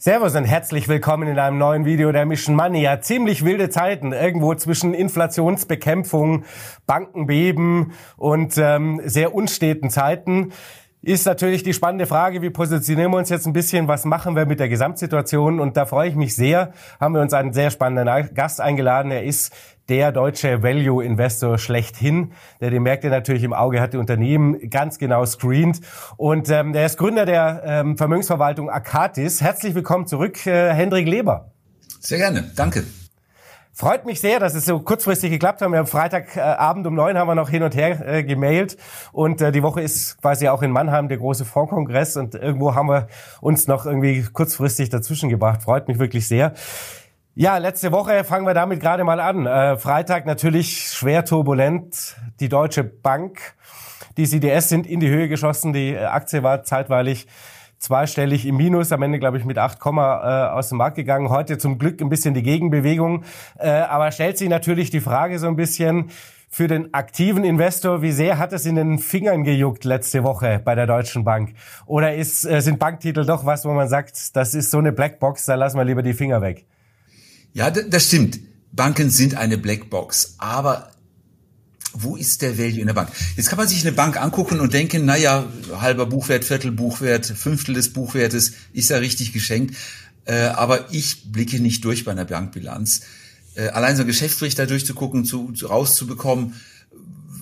Servus und herzlich willkommen in einem neuen Video der Mission Money. Ja, ziemlich wilde Zeiten, irgendwo zwischen Inflationsbekämpfung, Bankenbeben und ähm, sehr unsteten Zeiten ist natürlich die spannende Frage, wie positionieren wir uns jetzt ein bisschen, was machen wir mit der Gesamtsituation? Und da freue ich mich sehr, haben wir uns einen sehr spannenden Gast eingeladen. Er ist der deutsche Value Investor schlechthin, der die Märkte natürlich im Auge hat, die Unternehmen ganz genau screent. Und ähm, er ist Gründer der ähm, Vermögensverwaltung Akatis. Herzlich willkommen zurück, äh, Hendrik Leber. Sehr gerne, danke. Freut mich sehr, dass es so kurzfristig geklappt hat. Wir haben Freitagabend um neun haben wir noch hin und her äh, gemailt und äh, die Woche ist quasi auch in Mannheim der große Fondskongress und irgendwo haben wir uns noch irgendwie kurzfristig dazwischen gebracht. Freut mich wirklich sehr. Ja, letzte Woche fangen wir damit gerade mal an. Äh, Freitag natürlich schwer turbulent. Die Deutsche Bank, die CDS sind in die Höhe geschossen. Die Aktie war zeitweilig zweistellig im Minus, am Ende glaube ich mit 8, äh, aus dem Markt gegangen. Heute zum Glück ein bisschen die Gegenbewegung, äh, aber stellt sich natürlich die Frage so ein bisschen für den aktiven Investor, wie sehr hat es in den Fingern gejuckt letzte Woche bei der Deutschen Bank? Oder ist, äh, sind Banktitel doch was, wo man sagt, das ist so eine Blackbox, da lassen wir lieber die Finger weg? Ja, das stimmt. Banken sind eine Blackbox, aber wo ist der Value in der Bank? Jetzt kann man sich eine Bank angucken und denken, naja, halber Buchwert, Viertel Buchwert, Fünftel des Buchwertes ist ja richtig geschenkt. Äh, aber ich blicke nicht durch bei einer Bankbilanz. Äh, allein so ein Geschäftsbericht da durchzugucken, zu, zu, rauszubekommen,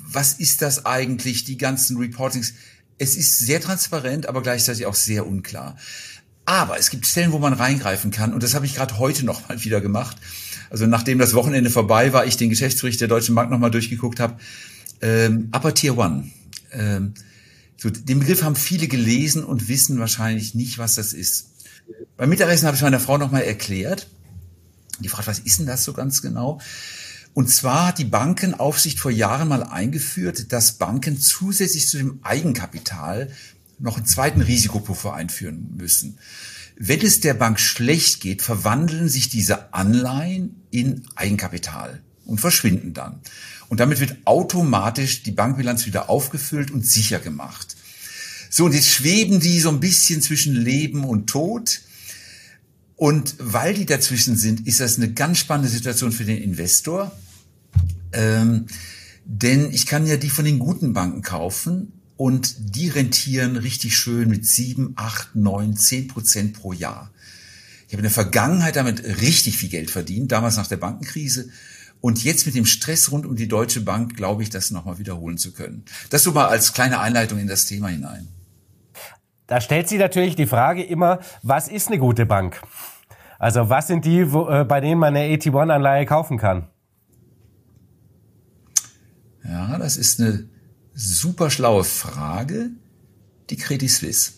was ist das eigentlich, die ganzen Reportings. Es ist sehr transparent, aber gleichzeitig auch sehr unklar. Aber es gibt Stellen, wo man reingreifen kann und das habe ich gerade heute noch mal wieder gemacht also nachdem das Wochenende vorbei war, ich den Geschäftsbericht der Deutschen Bank nochmal durchgeguckt habe, ähm, Upper Tier One. Ähm, so, den Begriff haben viele gelesen und wissen wahrscheinlich nicht, was das ist. Beim Mittagessen habe ich meiner Frau nochmal erklärt. Die fragt, was ist denn das so ganz genau? Und zwar hat die Bankenaufsicht vor Jahren mal eingeführt, dass Banken zusätzlich zu dem Eigenkapital noch einen zweiten Risikopuffer einführen müssen. Wenn es der Bank schlecht geht, verwandeln sich diese Anleihen in Eigenkapital und verschwinden dann. Und damit wird automatisch die Bankbilanz wieder aufgefüllt und sicher gemacht. So, und jetzt schweben die so ein bisschen zwischen Leben und Tod. Und weil die dazwischen sind, ist das eine ganz spannende Situation für den Investor. Ähm, denn ich kann ja die von den guten Banken kaufen und die rentieren richtig schön mit sieben, acht, neun, zehn Prozent pro Jahr. Ich habe in der Vergangenheit damit richtig viel Geld verdient, damals nach der Bankenkrise. Und jetzt mit dem Stress rund um die Deutsche Bank glaube ich, das nochmal wiederholen zu können. Das so mal als kleine Einleitung in das Thema hinein. Da stellt sich natürlich die Frage immer, was ist eine gute Bank? Also was sind die, wo, äh, bei denen man eine AT1-Anleihe kaufen kann? Ja, das ist eine super schlaue Frage, die Credit Suisse.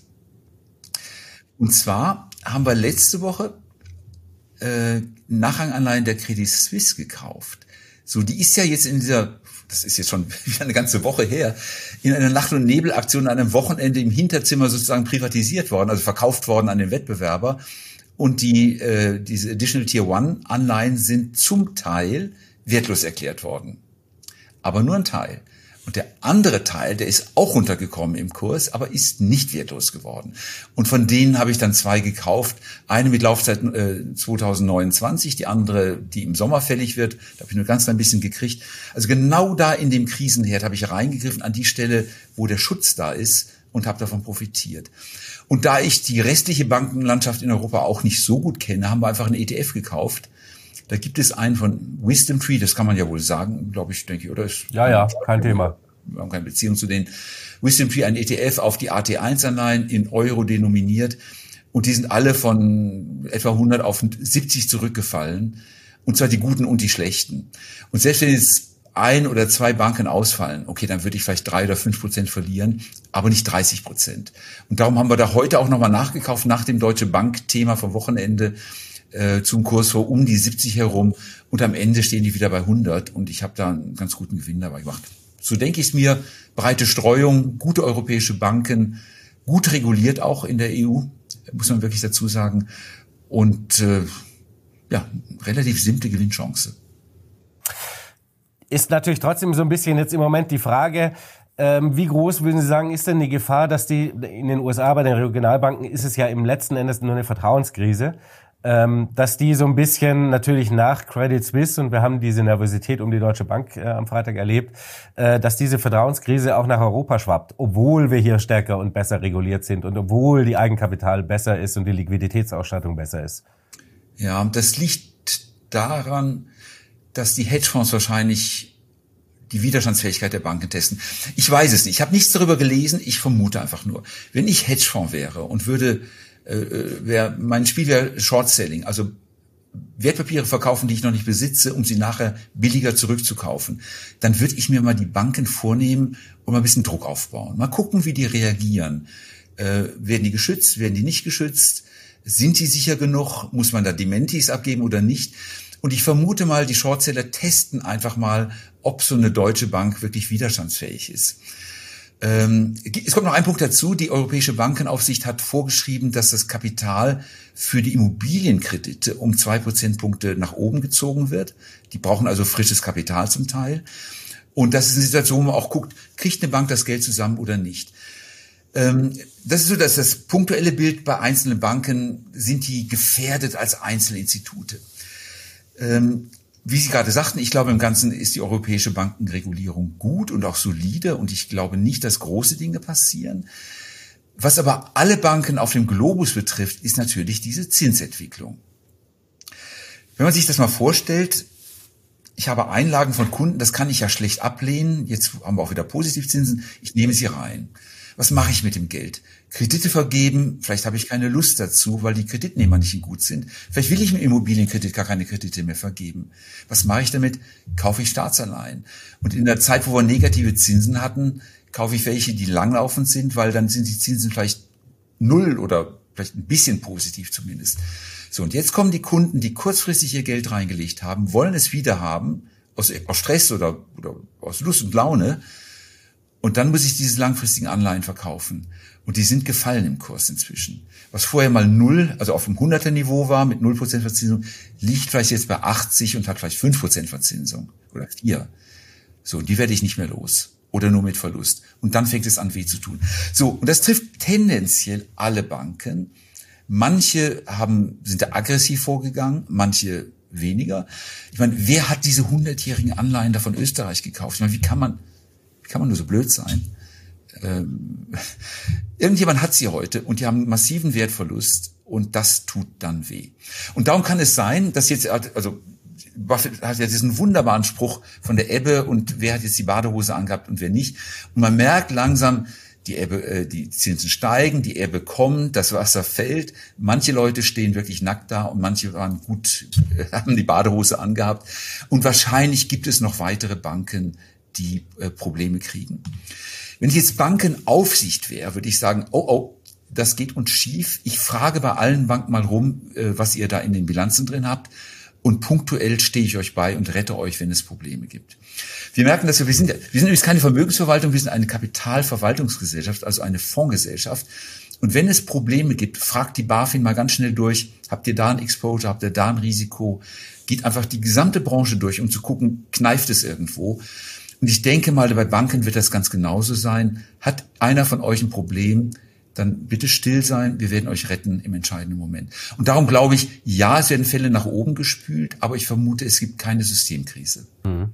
Und zwar haben wir letzte Woche äh, Nachranganleihen der Credit Suisse gekauft. So, die ist ja jetzt in dieser, das ist jetzt schon eine ganze Woche her, in einer Nacht- und Nebelaktion an einem Wochenende im Hinterzimmer sozusagen privatisiert worden, also verkauft worden an den Wettbewerber. Und die, äh, diese Additional Tier One Anleihen sind zum Teil wertlos erklärt worden. Aber nur ein Teil. Und der andere Teil, der ist auch runtergekommen im Kurs, aber ist nicht wertlos geworden. Und von denen habe ich dann zwei gekauft. Eine mit Laufzeit äh, 2029, die andere, die im Sommer fällig wird. Da habe ich nur ganz ein bisschen gekriegt. Also genau da in dem Krisenherd habe ich reingegriffen, an die Stelle, wo der Schutz da ist und habe davon profitiert. Und da ich die restliche Bankenlandschaft in Europa auch nicht so gut kenne, haben wir einfach einen ETF gekauft da gibt es einen von Wisdom Tree, das kann man ja wohl sagen, glaube ich, denke ich, oder? Ja, ja, kein Thema. Wir haben keine Beziehung zu denen. Wisdom Tree, ein ETF auf die AT1-Anleihen in Euro denominiert. Und die sind alle von etwa 100 auf 70 zurückgefallen. Und zwar die guten und die schlechten. Und selbst wenn jetzt ein oder zwei Banken ausfallen, okay, dann würde ich vielleicht drei oder fünf Prozent verlieren, aber nicht 30 Prozent. Und darum haben wir da heute auch nochmal nachgekauft nach dem Deutsche Bank-Thema vom Wochenende äh, zum Kurs vor um die 70 herum und am Ende stehen die wieder bei 100 und ich habe da einen ganz guten Gewinn dabei gemacht. So denke ich es mir, breite Streuung, gute europäische Banken, gut reguliert auch in der EU, muss man wirklich dazu sagen und äh, ja, relativ simple Gewinnchance. Ist natürlich trotzdem so ein bisschen jetzt im Moment die Frage, Ähm, wie groß würden Sie sagen, ist denn die Gefahr, dass die in den USA bei den Regionalbanken ist es ja im letzten Endes nur eine Vertrauenskrise, ähm, dass die so ein bisschen natürlich nach Credit Suisse und wir haben diese Nervosität um die Deutsche Bank äh, am Freitag erlebt, äh, dass diese Vertrauenskrise auch nach Europa schwappt, obwohl wir hier stärker und besser reguliert sind und obwohl die Eigenkapital besser ist und die Liquiditätsausstattung besser ist. Ja, das liegt daran, dass die Hedgefonds wahrscheinlich die Widerstandsfähigkeit der Banken testen. Ich weiß es nicht. Ich habe nichts darüber gelesen. Ich vermute einfach nur. Wenn ich Hedgefonds wäre und würde, äh, äh wäre mein Spiel wäre Short Selling, also Wertpapiere verkaufen, die ich noch nicht besitze, um sie nachher billiger zurückzukaufen, dann würde ich mir mal die Banken vornehmen und mal ein bisschen Druck aufbauen. Mal gucken, wie die reagieren. Äh, werden die geschützt? Werden die nicht geschützt? Sind die sicher genug? Muss man da Dementis abgeben oder nicht? Und ich vermute mal, die Shortseller testen einfach mal, ob so eine deutsche Bank wirklich widerstandsfähig ist. Ähm, es kommt noch ein Punkt dazu. Die Europäische Bankenaufsicht hat vorgeschrieben, dass das Kapital für die Immobilienkredite um zwei Prozentpunkte nach oben gezogen wird. Die brauchen also frisches Kapital zum Teil. Und das ist eine Situation, wo man auch guckt, kriegt eine Bank das Geld zusammen oder nicht. Ähm, das ist so, dass das punktuelle Bild bei einzelnen Banken sind die gefährdet als Einzelinstitute. Wie Sie gerade sagten, ich glaube, im Ganzen ist die europäische Bankenregulierung gut und auch solide und ich glaube nicht, dass große Dinge passieren. Was aber alle Banken auf dem Globus betrifft, ist natürlich diese Zinsentwicklung. Wenn man sich das mal vorstellt, ich habe Einlagen von Kunden, das kann ich ja schlecht ablehnen. Jetzt haben wir auch wieder Positivzinsen. Ich nehme sie rein. Was mache ich mit dem Geld? Kredite vergeben, vielleicht habe ich keine Lust dazu, weil die Kreditnehmer nicht gut sind. Vielleicht will ich mit Immobilienkredit gar keine Kredite mehr vergeben. Was mache ich damit? Kaufe ich Staatsanleihen. Und in der Zeit, wo wir negative Zinsen hatten, kaufe ich welche, die langlaufend sind, weil dann sind die Zinsen vielleicht null oder vielleicht ein bisschen positiv zumindest. So, und jetzt kommen die Kunden, die kurzfristig ihr Geld reingelegt haben, wollen es wieder haben, aus, aus Stress oder, oder aus Lust und Laune, und dann muss ich diese langfristigen Anleihen verkaufen. Und die sind gefallen im Kurs inzwischen. Was vorher mal null, also auf dem 100er Niveau war mit 0% Verzinsung, liegt vielleicht jetzt bei 80 und hat vielleicht 5% Verzinsung oder 4. So, die werde ich nicht mehr los. Oder nur mit Verlust. Und dann fängt es an weh zu tun. So, und das trifft tendenziell alle Banken. Manche haben, sind da aggressiv vorgegangen, manche weniger. Ich meine, wer hat diese hundertjährigen Anleihen da von Österreich gekauft? Ich meine, wie kann man, kann man nur so blöd sein? Ähm, irgendjemand hat sie heute und die haben massiven Wertverlust und das tut dann weh. Und darum kann es sein, dass jetzt, also Buffett hat ja diesen wunderbaren Spruch von der Ebbe und wer hat jetzt die Badehose angehabt und wer nicht. Und man merkt langsam, die Ebbe, äh, die Zinsen steigen, die Ebbe kommt, das Wasser fällt. Manche Leute stehen wirklich nackt da und manche waren gut, äh, haben die Badehose angehabt. Und wahrscheinlich gibt es noch weitere Banken, die äh, Probleme kriegen. Wenn ich jetzt Bankenaufsicht wäre, würde ich sagen, oh, oh, das geht uns schief. Ich frage bei allen Banken mal rum, äh, was ihr da in den Bilanzen drin habt. Und punktuell stehe ich euch bei und rette euch, wenn es Probleme gibt. Wir merken, dass wir, wir sind, wir sind übrigens keine Vermögensverwaltung, wir sind eine Kapitalverwaltungsgesellschaft, also eine Fondsgesellschaft. Und wenn es Probleme gibt, fragt die BaFin mal ganz schnell durch, habt ihr da ein Exposure, habt ihr da ein Risiko? Geht einfach die gesamte Branche durch, um zu gucken, kneift es irgendwo? Und ich denke mal, bei Banken wird das ganz genauso sein. Hat einer von euch ein Problem, dann bitte still sein, wir werden euch retten im entscheidenden Moment. Und darum glaube ich, ja, es werden Fälle nach oben gespült, aber ich vermute, es gibt keine Systemkrise. Mhm.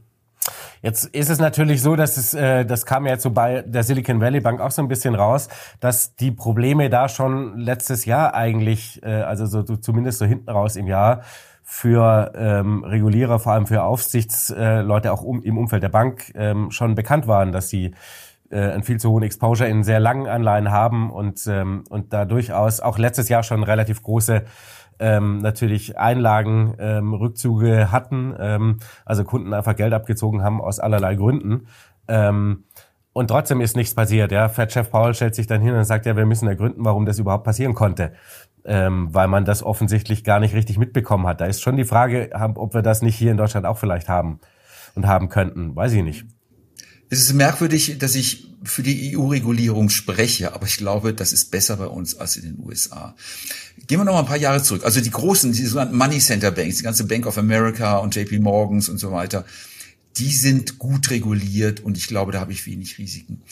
Jetzt ist es natürlich so, dass es, äh, das kam ja jetzt so bei der Silicon Valley Bank auch so ein bisschen raus, dass die Probleme da schon letztes Jahr eigentlich, äh, also so, so zumindest so hinten raus im Jahr, für ähm, Regulierer, vor allem für Aufsichtsleute auch um, im Umfeld der Bank ähm, schon bekannt waren, dass sie äh, einen viel zu hohen Exposure in sehr langen Anleihen haben und, ähm, und da durchaus auch letztes Jahr schon relativ große ähm, natürlich Einlagen, ähm, Rückzüge hatten, ähm, also Kunden einfach Geld abgezogen haben aus allerlei Gründen. Ähm, und trotzdem ist nichts passiert. Ja, Fed-Chef Paul stellt sich dann hin und sagt, ja, wir müssen ergründen, warum das überhaupt passieren konnte ähm, weil man das offensichtlich gar nicht richtig mitbekommen hat. Da ist schon die Frage, ob wir das nicht hier in Deutschland auch vielleicht haben und haben könnten. Weiß ich nicht. Es ist merkwürdig, dass ich für die EU-Regulierung spreche, aber ich glaube, das ist besser bei uns als in den USA. Gehen wir noch mal ein paar Jahre zurück. Also die großen, die sogenannten Money Center Banks, die ganze Bank of America und JP Morgans und so weiter, die sind gut reguliert und ich glaube, da habe ich wenig Risiken.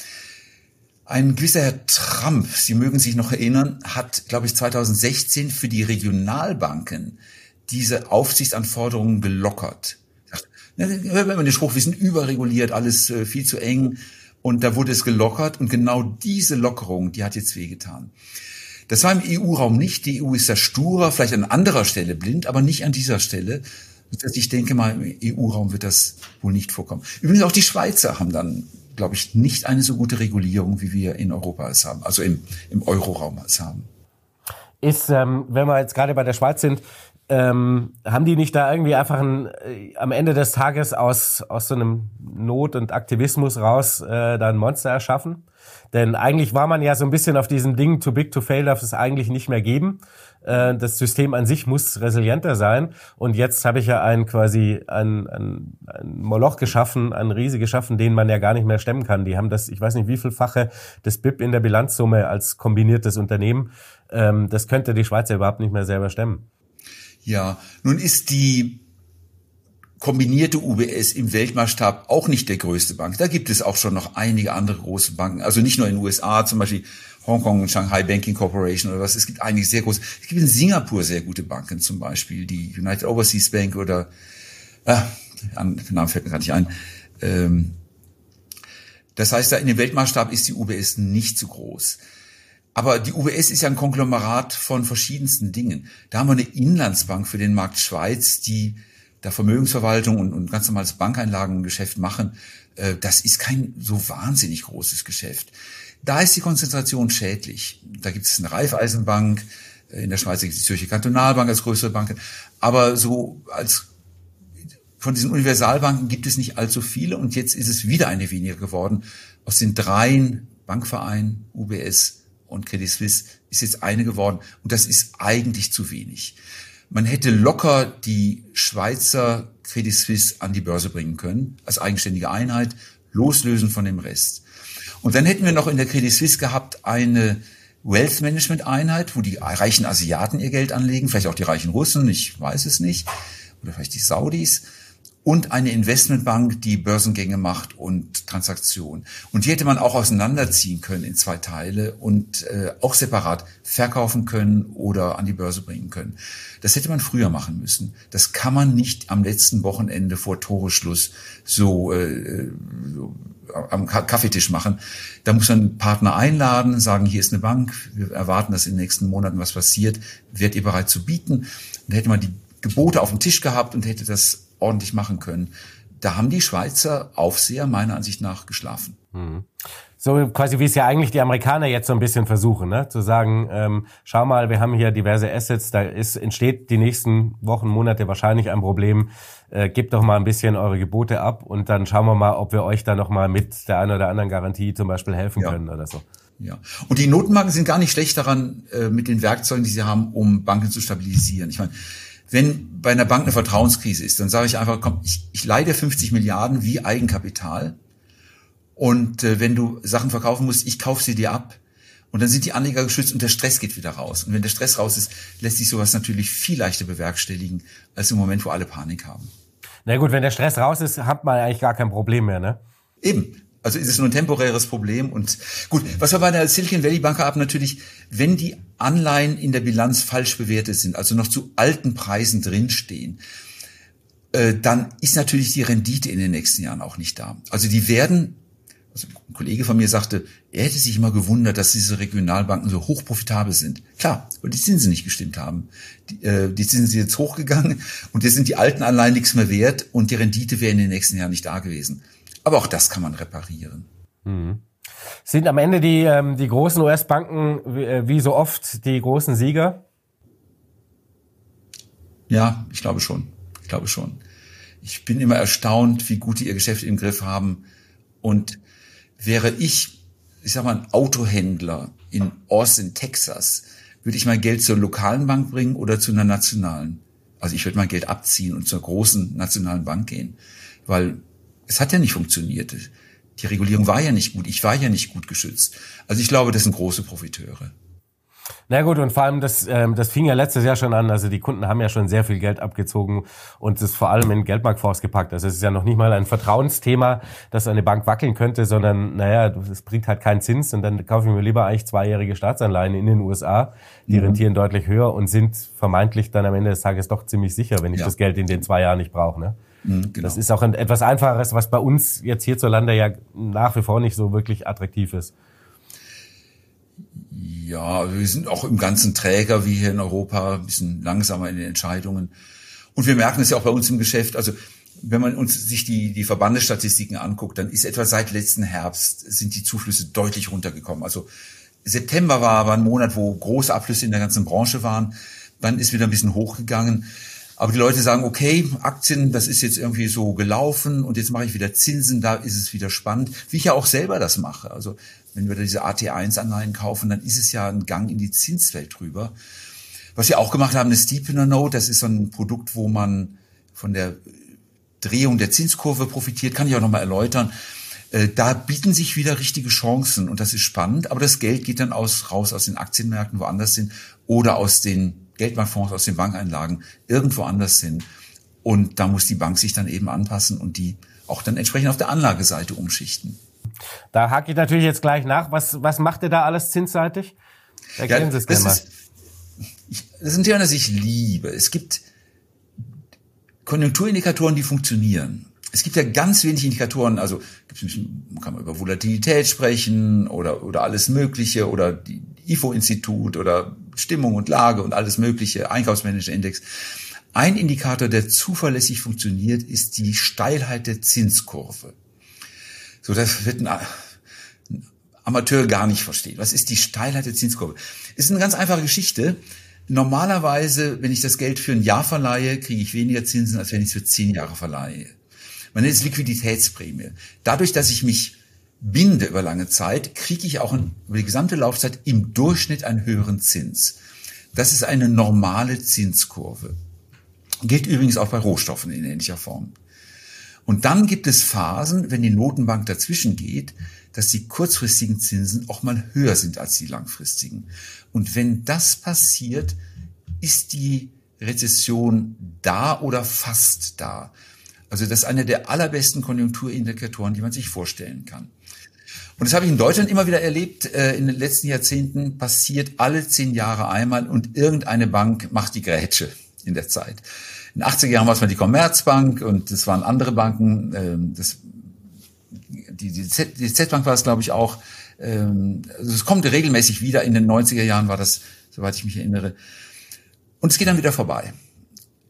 Ein gewisser Herr Trump, Sie mögen sich noch erinnern, hat, glaube ich, 2016 für die Regionalbanken diese Aufsichtsanforderungen gelockert. Hört man den Spruch, wir sind überreguliert, alles äh, viel zu eng. Und da wurde es gelockert und genau diese Lockerung, die hat jetzt wehgetan. Das war im EU-Raum nicht. Die EU ist da sturer, vielleicht an anderer Stelle blind, aber nicht an dieser Stelle. Ich denke mal, im EU-Raum wird das wohl nicht vorkommen. Übrigens auch die Schweizer haben dann, glaube ich, nicht eine so gute Regulierung, wie wir in Europa es haben, also im, im Euro-Raum es haben. Ist, ähm, wenn wir jetzt gerade bei der Schweiz sind, ähm, haben die nicht da irgendwie einfach ein, äh, am Ende des Tages aus, aus so einem Not und Aktivismus raus äh, da ein Monster erschaffen? Denn eigentlich war man ja so ein bisschen auf diesem Ding, too big to fail darf es eigentlich nicht mehr geben. Äh, das System an sich muss resilienter sein. Und jetzt habe ich ja ein quasi ein, ein, ein Moloch geschaffen, ein Riese geschaffen, den man ja gar nicht mehr stemmen kann. Die haben das, ich weiß nicht, wie vielfache des BIP in der Bilanzsumme als kombiniertes Unternehmen. Ähm, das könnte die Schweiz ja überhaupt nicht mehr selber stemmen. Ja, nun ist die kombinierte UBS im Weltmaßstab auch nicht der größte Bank. Da gibt es auch schon noch einige andere große Banken. Also nicht nur in den USA, zum Beispiel Hongkong und Shanghai Banking Corporation oder was. Es gibt einige sehr große. Es gibt in Singapur sehr gute Banken, zum Beispiel die United Overseas Bank oder, äh, der Name fällt mir gerade nicht ein. Ähm, das heißt, da in dem Weltmaßstab ist die UBS nicht so groß. Aber die UBS ist ja ein Konglomerat von verschiedensten Dingen. Da haben wir eine Inlandsbank für den Markt Schweiz, die da Vermögensverwaltung und, und ganz normales Bankeinlagengeschäft machen. Äh, das ist kein so wahnsinnig großes Geschäft. Da ist die Konzentration schädlich. Da gibt es eine Raiffeisenbank, äh, in der Schweiz gibt es die Zürcher Kantonalbank als größere Bank. Aber so als von diesen Universalbanken gibt es nicht allzu viele und jetzt ist es wieder eine weniger geworden. Aus den dreien Bankvereinen, UBS, und Credit Suisse ist jetzt eine geworden und das ist eigentlich zu wenig. Man hätte locker die Schweizer Credit Suisse an die Börse bringen können, als eigenständige Einheit, loslösen von dem Rest. Und dann hätten wir noch in der Credit Suisse gehabt eine Wealth Management Einheit, wo die reichen Asiaten ihr Geld anlegen, vielleicht auch die reichen Russen, ich weiß es nicht, oder vielleicht die Saudis und eine Investmentbank, die Börsengänge macht und Transaktionen. Und die hätte man auch auseinanderziehen können in zwei Teile und äh, auch separat verkaufen können oder an die Börse bringen können. Das hätte man früher machen müssen. Das kann man nicht am letzten Wochenende vor Toreschluss so, äh, so am Kaffeetisch machen. Da muss man Partner einladen, sagen, hier ist eine Bank, wir erwarten, dass in den nächsten Monaten was passiert, werdet ihr bereit zu bieten? Da hätte man die Gebote auf dem Tisch gehabt und hätte das ordentlich machen können. Da haben die Schweizer Aufseher meiner Ansicht nach geschlafen. Mhm. So quasi wie es ja eigentlich die Amerikaner jetzt so ein bisschen versuchen, ne? zu sagen, ähm, schau mal, wir haben hier diverse Assets, da ist, entsteht die nächsten Wochen, Monate wahrscheinlich ein Problem. Äh, gebt doch mal ein bisschen eure Gebote ab und dann schauen wir mal, ob wir euch da nochmal mit der einen oder anderen Garantie zum Beispiel helfen ja. können oder so. Ja. Und die Notenbanken sind gar nicht schlecht daran, äh, mit den Werkzeugen, die sie haben, um Banken zu stabilisieren. Ich meine, wenn bei einer Bank eine Vertrauenskrise ist, dann sage ich einfach, komm, ich, ich leide 50 Milliarden wie Eigenkapital. Und äh, wenn du Sachen verkaufen musst, ich kaufe sie dir ab. Und dann sind die Anleger geschützt und der Stress geht wieder raus. Und wenn der Stress raus ist, lässt sich sowas natürlich viel leichter bewerkstelligen, als im Moment, wo alle Panik haben. Na gut, wenn der Stress raus ist, hat man eigentlich gar kein Problem mehr, ne? Eben. Also ist es nur ein temporäres Problem. Und gut, was wir bei der Silicon Valley Bank haben, natürlich, wenn die Anleihen in der Bilanz falsch bewertet sind, also noch zu alten Preisen drinstehen, äh, dann ist natürlich die Rendite in den nächsten Jahren auch nicht da. Also die werden, also ein Kollege von mir sagte, er hätte sich immer gewundert, dass diese Regionalbanken so hoch profitabel sind. Klar, weil die Zinsen nicht gestimmt haben. Die, äh, die Zinsen sind jetzt hochgegangen und jetzt sind die alten Anleihen nichts mehr wert und die Rendite wäre in den nächsten Jahren nicht da gewesen. Aber auch das kann man reparieren. Mhm. Sind am Ende die, ähm, die großen US-Banken wie, äh, wie so oft die großen Sieger? Ja, ich glaube schon. Ich glaube schon. Ich bin immer erstaunt, wie gut die ihr Geschäft im Griff haben. Und wäre ich, ich sag mal, ein Autohändler in Austin, Texas, würde ich mein Geld zur lokalen Bank bringen oder zu einer nationalen? Also ich würde mein Geld abziehen und zur großen nationalen Bank gehen, weil es hat ja nicht funktioniert. Die Regulierung war ja nicht gut. Ich war ja nicht gut geschützt. Also ich glaube, das sind große Profiteure. Na gut, und vor allem, das, ähm, das fing ja letztes Jahr schon an. Also die Kunden haben ja schon sehr viel Geld abgezogen und es vor allem in Geldmarktfonds gepackt. Also es ist ja noch nicht mal ein Vertrauensthema, dass eine Bank wackeln könnte, sondern naja, es bringt halt keinen Zins und dann kaufe ich mir lieber eigentlich zweijährige Staatsanleihen in den USA. Die mhm. rentieren deutlich höher und sind vermeintlich dann am Ende des Tages doch ziemlich sicher, wenn ich ja. das Geld in den zwei Jahren nicht brauche. Ne? Mhm, genau. Das ist auch ein, etwas Einfacheres, was bei uns jetzt hierzulande ja nach wie vor nicht so wirklich attraktiv ist. Ja, wir sind auch im ganzen Träger wie hier in Europa, ein bisschen langsamer in den Entscheidungen. Und wir merken es ja auch bei uns im Geschäft. Also wenn man uns sich die, die Verbandesstatistiken anguckt, dann ist etwa seit letzten Herbst sind die Zuflüsse deutlich runtergekommen. Also September war aber ein Monat, wo große Abflüsse in der ganzen Branche waren. Dann ist wieder ein bisschen hochgegangen. Aber die Leute sagen, okay, Aktien, das ist jetzt irgendwie so gelaufen und jetzt mache ich wieder Zinsen, da ist es wieder spannend, wie ich ja auch selber das mache. Also wenn wir da diese AT1-Anleihen kaufen, dann ist es ja ein Gang in die Zinswelt drüber. Was wir auch gemacht haben, eine Steepener Note, das ist so ein Produkt, wo man von der Drehung der Zinskurve profitiert, kann ich auch nochmal erläutern. Äh, da bieten sich wieder richtige Chancen und das ist spannend, aber das Geld geht dann aus, raus aus den Aktienmärkten, woanders sind oder aus den Geldmarktfonds, aus den Bankeinlagen irgendwo anders sind. Und da muss die Bank sich dann eben anpassen und die auch dann entsprechend auf der Anlageseite umschichten. Da hake ich natürlich jetzt gleich nach. Was, was macht ihr da alles zinsseitig? Erklären ja, Sie es gerne mal. Ist, ich, das ist ein Thema, das ich liebe. Es gibt Konjunkturindikatoren, die funktionieren. Es gibt ja ganz wenig Indikatoren, also kann man über Volatilität sprechen oder, oder alles Mögliche oder die IFO-Institut oder Stimmung und Lage und alles Mögliche, Einkaufsmanager-Index. Ein Indikator, der zuverlässig funktioniert, ist die Steilheit der Zinskurve. So, das wird ein Amateur gar nicht verstehen. Was ist die Steilheit der Zinskurve? Ist eine ganz einfache Geschichte. Normalerweise, wenn ich das Geld für ein Jahr verleihe, kriege ich weniger Zinsen, als wenn ich es für zehn Jahre verleihe. Man nennt es Liquiditätsprämie. Dadurch, dass ich mich binde über lange Zeit, kriege ich auch über die gesamte Laufzeit im Durchschnitt einen höheren Zins. Das ist eine normale Zinskurve. Gilt übrigens auch bei Rohstoffen in ähnlicher Form. Und dann gibt es Phasen, wenn die Notenbank dazwischen geht, dass die kurzfristigen Zinsen auch mal höher sind als die langfristigen. Und wenn das passiert, ist die Rezession da oder fast da. Also das ist einer der allerbesten Konjunkturindikatoren, die man sich vorstellen kann. Und das habe ich in Deutschland immer wieder erlebt. Äh, in den letzten Jahrzehnten passiert alle zehn Jahre einmal und irgendeine Bank macht die Grätsche in der Zeit. In den 80er Jahren war es mal die Commerzbank und das waren andere Banken. Ähm, das, die, die Z-Bank war es, glaube ich, auch. Ähm, also es kommt regelmäßig wieder. In den 90er Jahren war das, soweit ich mich erinnere. Und es geht dann wieder vorbei.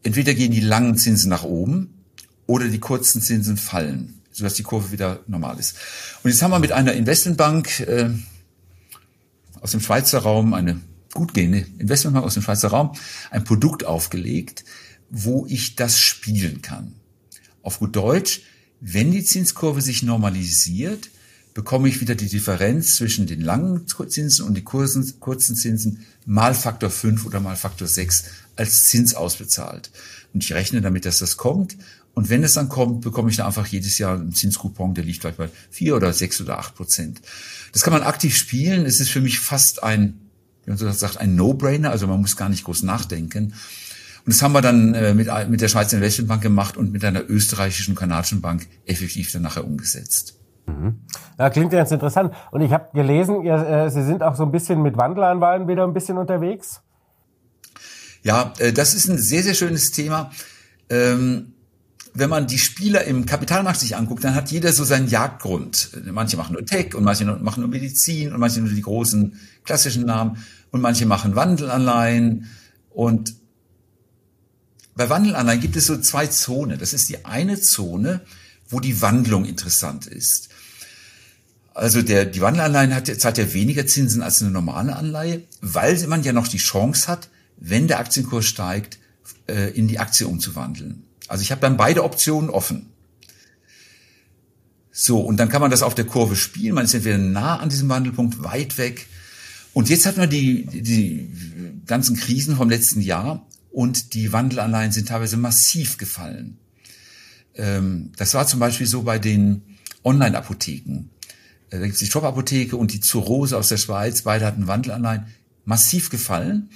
Entweder gehen die langen Zinsen nach oben oder die kurzen Zinsen fallen, sodass die Kurve wieder normal ist. Und jetzt haben wir mit einer Investmentbank äh, aus dem Schweizer Raum, eine gut gehende Investmentbank aus dem Schweizer Raum, ein Produkt aufgelegt, wo ich das spielen kann. Auf gut Deutsch, wenn die Zinskurve sich normalisiert, bekomme ich wieder die Differenz zwischen den langen Zinsen und den kurzen, kurzen Zinsen mal Faktor 5 oder mal Faktor 6 als Zins ausbezahlt. Und ich rechne damit, dass das kommt. Und wenn es dann kommt, bekomme ich dann einfach jedes Jahr einen Zinskupon, der liegt vielleicht bei 4 oder 6 oder 8 Prozent. Das kann man aktiv spielen. Es ist für mich fast ein, wie man so sagt, ein No-Brainer. Also man muss gar nicht groß nachdenken. Und das haben wir dann äh, mit, mit der Schweizer Investmentbank gemacht und mit einer österreichischen kanadischen Bank effektiv dann nachher umgesetzt. Mhm. Ja, klingt jetzt interessant. Und ich habe gelesen, ihr, äh, Sie sind auch so ein bisschen mit Wandelanwahlen wieder ein bisschen unterwegs. Ja, äh, das ist ein sehr, sehr schönes Thema. Ähm, wenn man die Spieler im Kapitalmarkt sich anguckt, dann hat jeder so seinen Jagdgrund. Manche machen nur Tech und manche machen nur Medizin und manche nur die großen klassischen Namen und manche machen Wandelanleihen und bei Wandelanleihen gibt es so zwei Zonen. Das ist die eine Zone, wo die Wandlung interessant ist. Also der, die Wandelanleihen hat, zahlt ja weniger Zinsen als eine normale Anleihe, weil man ja noch die Chance hat, wenn der Aktienkurs steigt, äh, in die Aktie umzuwandeln. Also ich habe dann beide Optionen offen. So, und dann kann man das auf der Kurve spielen. Man ist entweder nah an diesem Wandelpunkt, weit weg. Und jetzt hat man die, die ganzen Krisen vom letzten Jahr und die Wandelanleihen sind teilweise massiv gefallen. Ähm, das war zum Beispiel so bei den Online-Apotheken. Äh, da gibt es die Shop-Apotheke und die Zurose aus der Schweiz, beide hatten Wandelanleihen. massiv gefallen.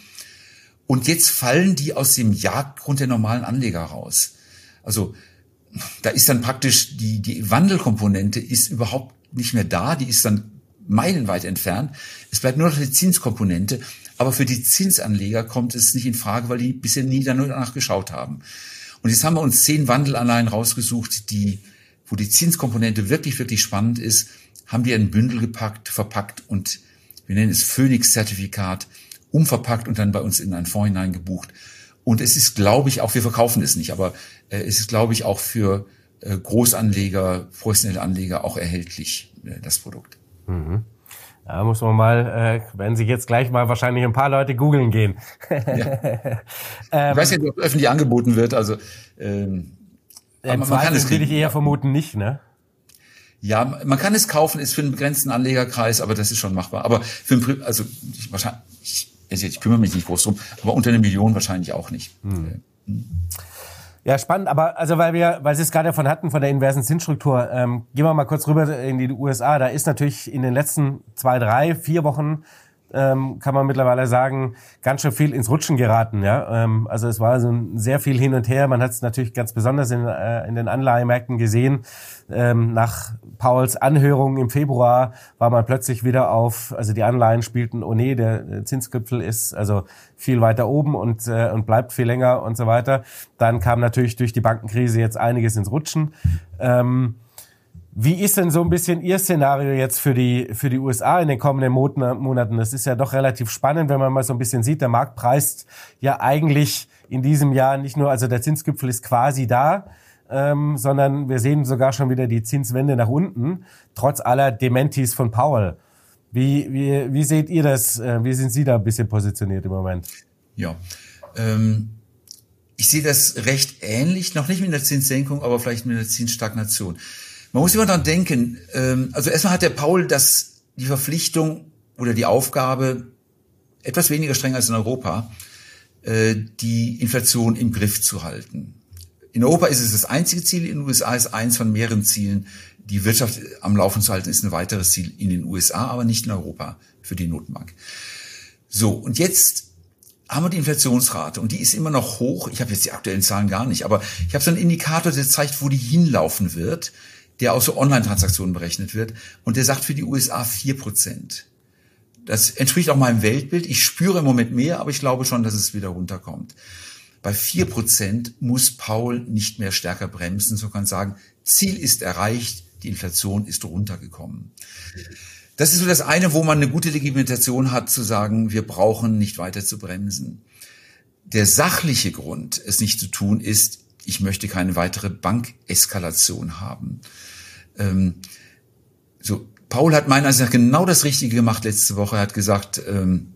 Und jetzt fallen die aus dem Jagdgrund der normalen Anleger raus. Also da ist dann praktisch die, die Wandelkomponente ist überhaupt nicht mehr da, die ist dann meilenweit entfernt. Es bleibt nur noch die Zinskomponente. Aber für die Zinsanleger kommt es nicht in Frage, weil die bisher nie danach geschaut haben. Und jetzt haben wir uns zehn Wandelanleihen rausgesucht, die, wo die Zinskomponente wirklich, wirklich spannend ist, haben die ein Bündel gepackt, verpackt und wir nennen es Phoenix-Zertifikat, umverpackt und dann bei uns in einen Fonds hineingebucht. Und es ist, glaube ich, auch, wir verkaufen es nicht, aber äh, es ist, glaube ich, auch für äh, Großanleger, professionelle Anleger auch erhältlich, äh, das Produkt. Mhm. Da muss man mal, äh, werden sich jetzt gleich mal wahrscheinlich ein paar Leute googeln gehen. ja. ähm, ich weiß nicht, ob öffentlich angeboten wird. Also ähm, Im man, man kann es würde ich eher vermuten nicht, ne? Ja, man kann es kaufen, ist für einen begrenzten Anlegerkreis, aber das ist schon machbar. Aber für ein, also ich, wahrscheinlich, ich, ich kümmere mich nicht groß drum, aber unter einer Million wahrscheinlich auch nicht. Hm. Ja, spannend, aber also weil wir, weil Sie es gerade davon hatten, von der inversen Zinsstruktur, ähm, gehen wir mal kurz rüber in die USA. Da ist natürlich in den letzten zwei, drei, vier Wochen ähm, kann man mittlerweile sagen, ganz schön viel ins Rutschen geraten. Ja? Ähm, also es war so ein sehr viel hin und her. Man hat es natürlich ganz besonders in, äh, in den Anleihemärkten gesehen. Ähm, nach Pauls Anhörung im Februar war man plötzlich wieder auf, also die Anleihen spielten, oh nee, der Zinsgipfel ist also viel weiter oben und, äh, und bleibt viel länger und so weiter. Dann kam natürlich durch die Bankenkrise jetzt einiges ins Rutschen. Ähm, wie ist denn so ein bisschen Ihr Szenario jetzt für die, für die USA in den kommenden Monaten? Das ist ja doch relativ spannend, wenn man mal so ein bisschen sieht. Der Markt preist ja eigentlich in diesem Jahr nicht nur, also der Zinsgipfel ist quasi da, ähm, sondern wir sehen sogar schon wieder die Zinswende nach unten, trotz aller Dementis von Powell. Wie, wie, wie seht ihr das? Äh, wie sind Sie da ein bisschen positioniert im Moment? Ja, ähm, ich sehe das recht ähnlich, noch nicht mit der Zinssenkung, aber vielleicht mit der Zinsstagnation. Man muss immer daran denken, ähm, also erstmal hat der Paul das, die Verpflichtung oder die Aufgabe, etwas weniger streng als in Europa, äh, die Inflation im Griff zu halten. In Europa ist es das einzige Ziel, in den USA ist eins von mehreren Zielen. Die Wirtschaft am Laufen zu halten ist ein weiteres Ziel in den USA, aber nicht in Europa für die Notenbank. So, und jetzt haben wir die Inflationsrate und die ist immer noch hoch. Ich habe jetzt die aktuellen Zahlen gar nicht, aber ich habe so einen Indikator, der zeigt, wo die hinlaufen wird der aus so Online-Transaktionen berechnet wird. Und der sagt für die USA vier Prozent. Das entspricht auch meinem Weltbild. Ich spüre im Moment mehr, aber ich glaube schon, dass es wieder runterkommt. Bei vier Prozent muss Paul nicht mehr stärker bremsen, so kann sagen, Ziel ist erreicht, die Inflation ist runtergekommen. Das ist so das eine, wo man eine gute Legitimation hat, zu sagen, wir brauchen nicht weiter zu bremsen. Der sachliche Grund, es nicht zu tun, ist, ich möchte keine weitere Bankeskalation haben. Ähm, so, Paul hat meiner Ansicht nach genau das Richtige gemacht letzte Woche. Er hat gesagt, ähm,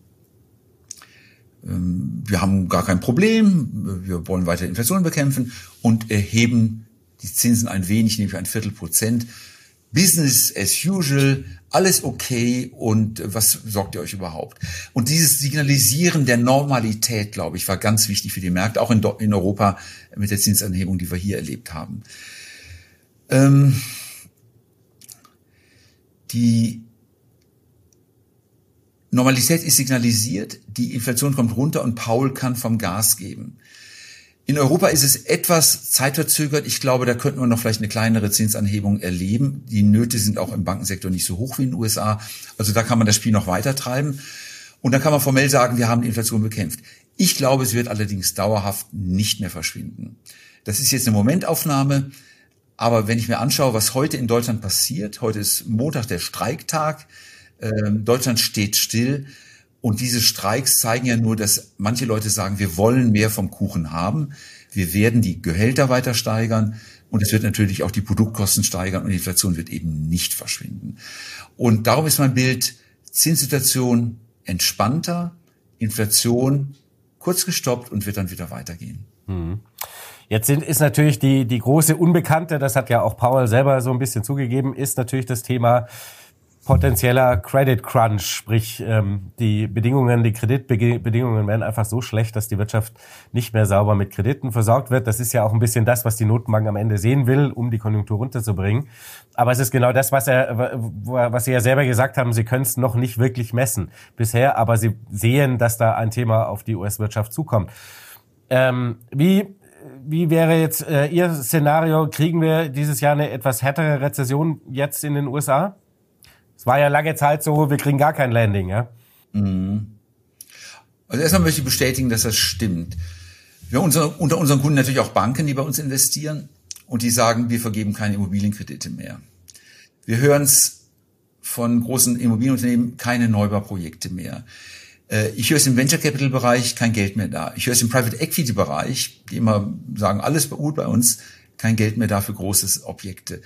ähm, wir haben gar kein Problem, wir wollen weiter Inflation bekämpfen und erheben die Zinsen ein wenig, nämlich ein Viertel Prozent. Business as usual, alles okay und was sorgt ihr euch überhaupt? Und dieses Signalisieren der Normalität, glaube ich, war ganz wichtig für die Märkte, auch in, in Europa mit der Zinsanhebung, die wir hier erlebt haben. Ähm, die Normalität ist signalisiert, die Inflation kommt runter und Paul kann vom Gas geben. In Europa ist es etwas zeitverzögert. Ich glaube, da könnten wir noch vielleicht eine kleinere Zinsanhebung erleben. Die Nöte sind auch im Bankensektor nicht so hoch wie in den USA. Also da kann man das Spiel noch weiter treiben. Und dann kann man formell sagen, wir haben die Inflation bekämpft. Ich glaube, es wird allerdings dauerhaft nicht mehr verschwinden. Das ist jetzt eine Momentaufnahme. Aber wenn ich mir anschaue, was heute in Deutschland passiert, heute ist Montag der Streiktag, ähm, Deutschland steht still und diese Streiks zeigen ja nur, dass manche Leute sagen, wir wollen mehr vom Kuchen haben, wir werden die Gehälter weiter steigern und es wird natürlich auch die Produktkosten steigern und die Inflation wird eben nicht verschwinden. Und darum ist mein Bild, Zinssituation entspannter, Inflation kurz gestoppt und wird dann wieder weitergehen. Mhm. Jetzt sind, ist natürlich die, die große Unbekannte, das hat ja auch Paul selber so ein bisschen zugegeben, ist natürlich das Thema potenzieller Credit Crunch, sprich ähm, die Bedingungen, die Kreditbedingungen werden einfach so schlecht, dass die Wirtschaft nicht mehr sauber mit Krediten versorgt wird. Das ist ja auch ein bisschen das, was die Notenbank am Ende sehen will, um die Konjunktur runterzubringen. Aber es ist genau das, was er, was Sie ja selber gesagt haben. Sie können es noch nicht wirklich messen bisher, aber Sie sehen, dass da ein Thema auf die US-Wirtschaft zukommt. Ähm, wie wie wäre jetzt äh, Ihr Szenario? Kriegen wir dieses Jahr eine etwas härtere Rezession jetzt in den USA? Es war ja lange Zeit so, wir kriegen gar kein Landing, ja? Mhm. Also erstmal möchte ich bestätigen, dass das stimmt. Wir haben unser, unter unseren Kunden natürlich auch Banken, die bei uns investieren und die sagen, wir vergeben keine Immobilienkredite mehr. Wir hören es von großen Immobilienunternehmen, keine Neubauprojekte mehr. Äh, ich höre es im Venture Capital Bereich, kein Geld mehr da. Ich höre es im Private Equity Bereich, die immer sagen, alles gut bei uns, kein Geld mehr da für große Objekte.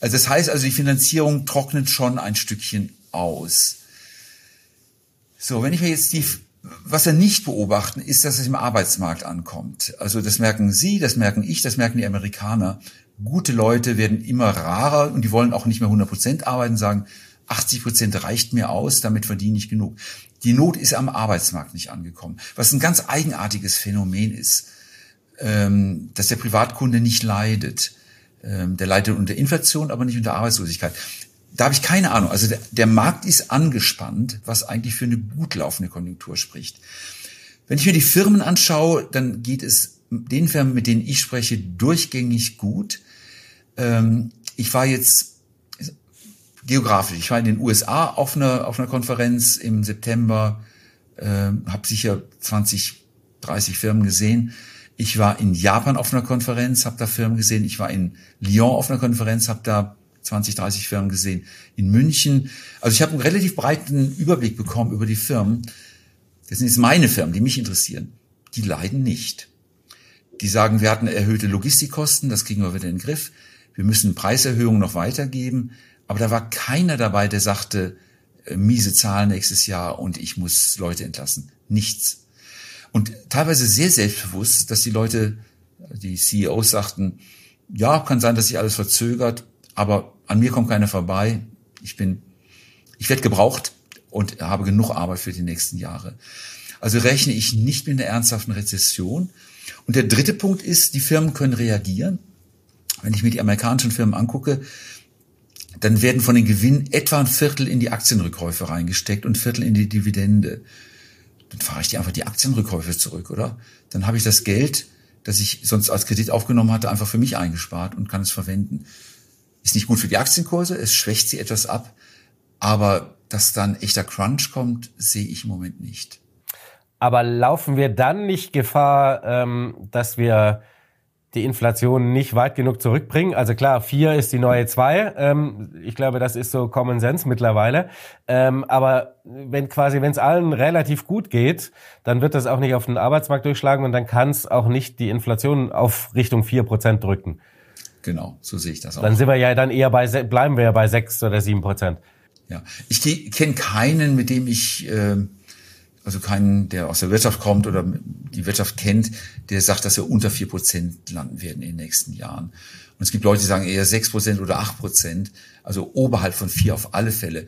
Also das heißt also, die Finanzierung trocknet schon ein Stückchen aus. So, wenn ich mir jetzt die, was wir nicht beobachten, ist, dass es im Arbeitsmarkt ankommt. Also das merken Sie, das merken ich, das merken die Amerikaner. Gute Leute werden immer rarer und die wollen auch nicht mehr 100 Prozent arbeiten, sagen, 80 Prozent reicht mir aus, damit verdiene ich genug. Die Not ist am Arbeitsmarkt nicht angekommen, was ein ganz eigenartiges Phänomen ist ähm, dass der Privatkunde nicht leidet. Ähm, der leidet unter Inflation, aber nicht unter Arbeitslosigkeit. Da habe ich keine Ahnung. Also der, Markt ist angespannt, was eigentlich für eine gut laufende Konjunktur spricht. Wenn ich mir die Firmen anschaue, dann geht es den Firmen, mit denen ich spreche, durchgängig gut. Ähm, ich war jetzt geografisch, ich war in den USA auf einer, auf einer Konferenz im September, äh, habe sicher 20, 30 Firmen gesehen. Ich war in Japan auf einer Konferenz, habe da Firmen gesehen. Ich war in Lyon auf einer Konferenz, habe da 20, 30 Firmen gesehen. In München. Also ich habe einen relativ breiten Überblick bekommen über die Firmen. Das sind jetzt meine Firmen, die mich interessieren. Die leiden nicht. Die sagen, wir hatten erhöhte Logistikkosten, das kriegen wir wieder in den Griff. Wir müssen Preiserhöhungen noch weitergeben. Aber da war keiner dabei, der sagte, äh, miese Zahlen nächstes Jahr und ich muss Leute entlassen. Nichts. Und teilweise sehr selbstbewusst, dass die Leute, die CEOs sagten, ja, kann sein, dass sich alles verzögert, aber an mir kommt keiner vorbei. Ich bin, ich werde gebraucht und habe genug Arbeit für die nächsten Jahre. Also rechne ich nicht mit einer ernsthaften Rezession. Und der dritte Punkt ist, die Firmen können reagieren. Wenn ich mir die amerikanischen Firmen angucke, dann werden von den Gewinnen etwa ein Viertel in die Aktienrückkäufe reingesteckt und ein Viertel in die Dividende dann fahre ich dir einfach die Aktienrückkäufe zurück, oder? Dann habe ich das Geld, das ich sonst als Kredit aufgenommen hatte, einfach für mich eingespart und kann es verwenden. Ist nicht gut für die Aktienkurse, es schwächt sie etwas ab, aber dass dann echter Crunch kommt, sehe ich im Moment nicht. Aber laufen wir dann nicht Gefahr, ähm, dass wir die Inflation nicht weit genug zurückbringen. Also klar, vier ist die neue zwei. Ähm, ich glaube, das ist so Common Sense mittlerweile. Ähm, aber wenn quasi, wenn es allen relativ gut geht, dann wird das auch nicht auf den Arbeitsmarkt durchschlagen und dann kann es auch nicht die Inflation auf Richtung vier Prozent drücken. Genau, so sehe ich das auch. Dann sind wir ja dann eher bei, bleiben wir ja bei sechs oder sieben Prozent. Ja, ich kenne keinen, mit dem ich äh, also keinen, der aus der Wirtschaft kommt oder die Wirtschaft kennt, der sagt, dass wir unter vier Prozent landen werden in den nächsten Jahren. Und es gibt Leute, die sagen eher sechs Prozent oder acht Prozent, also oberhalb von vier auf alle Fälle.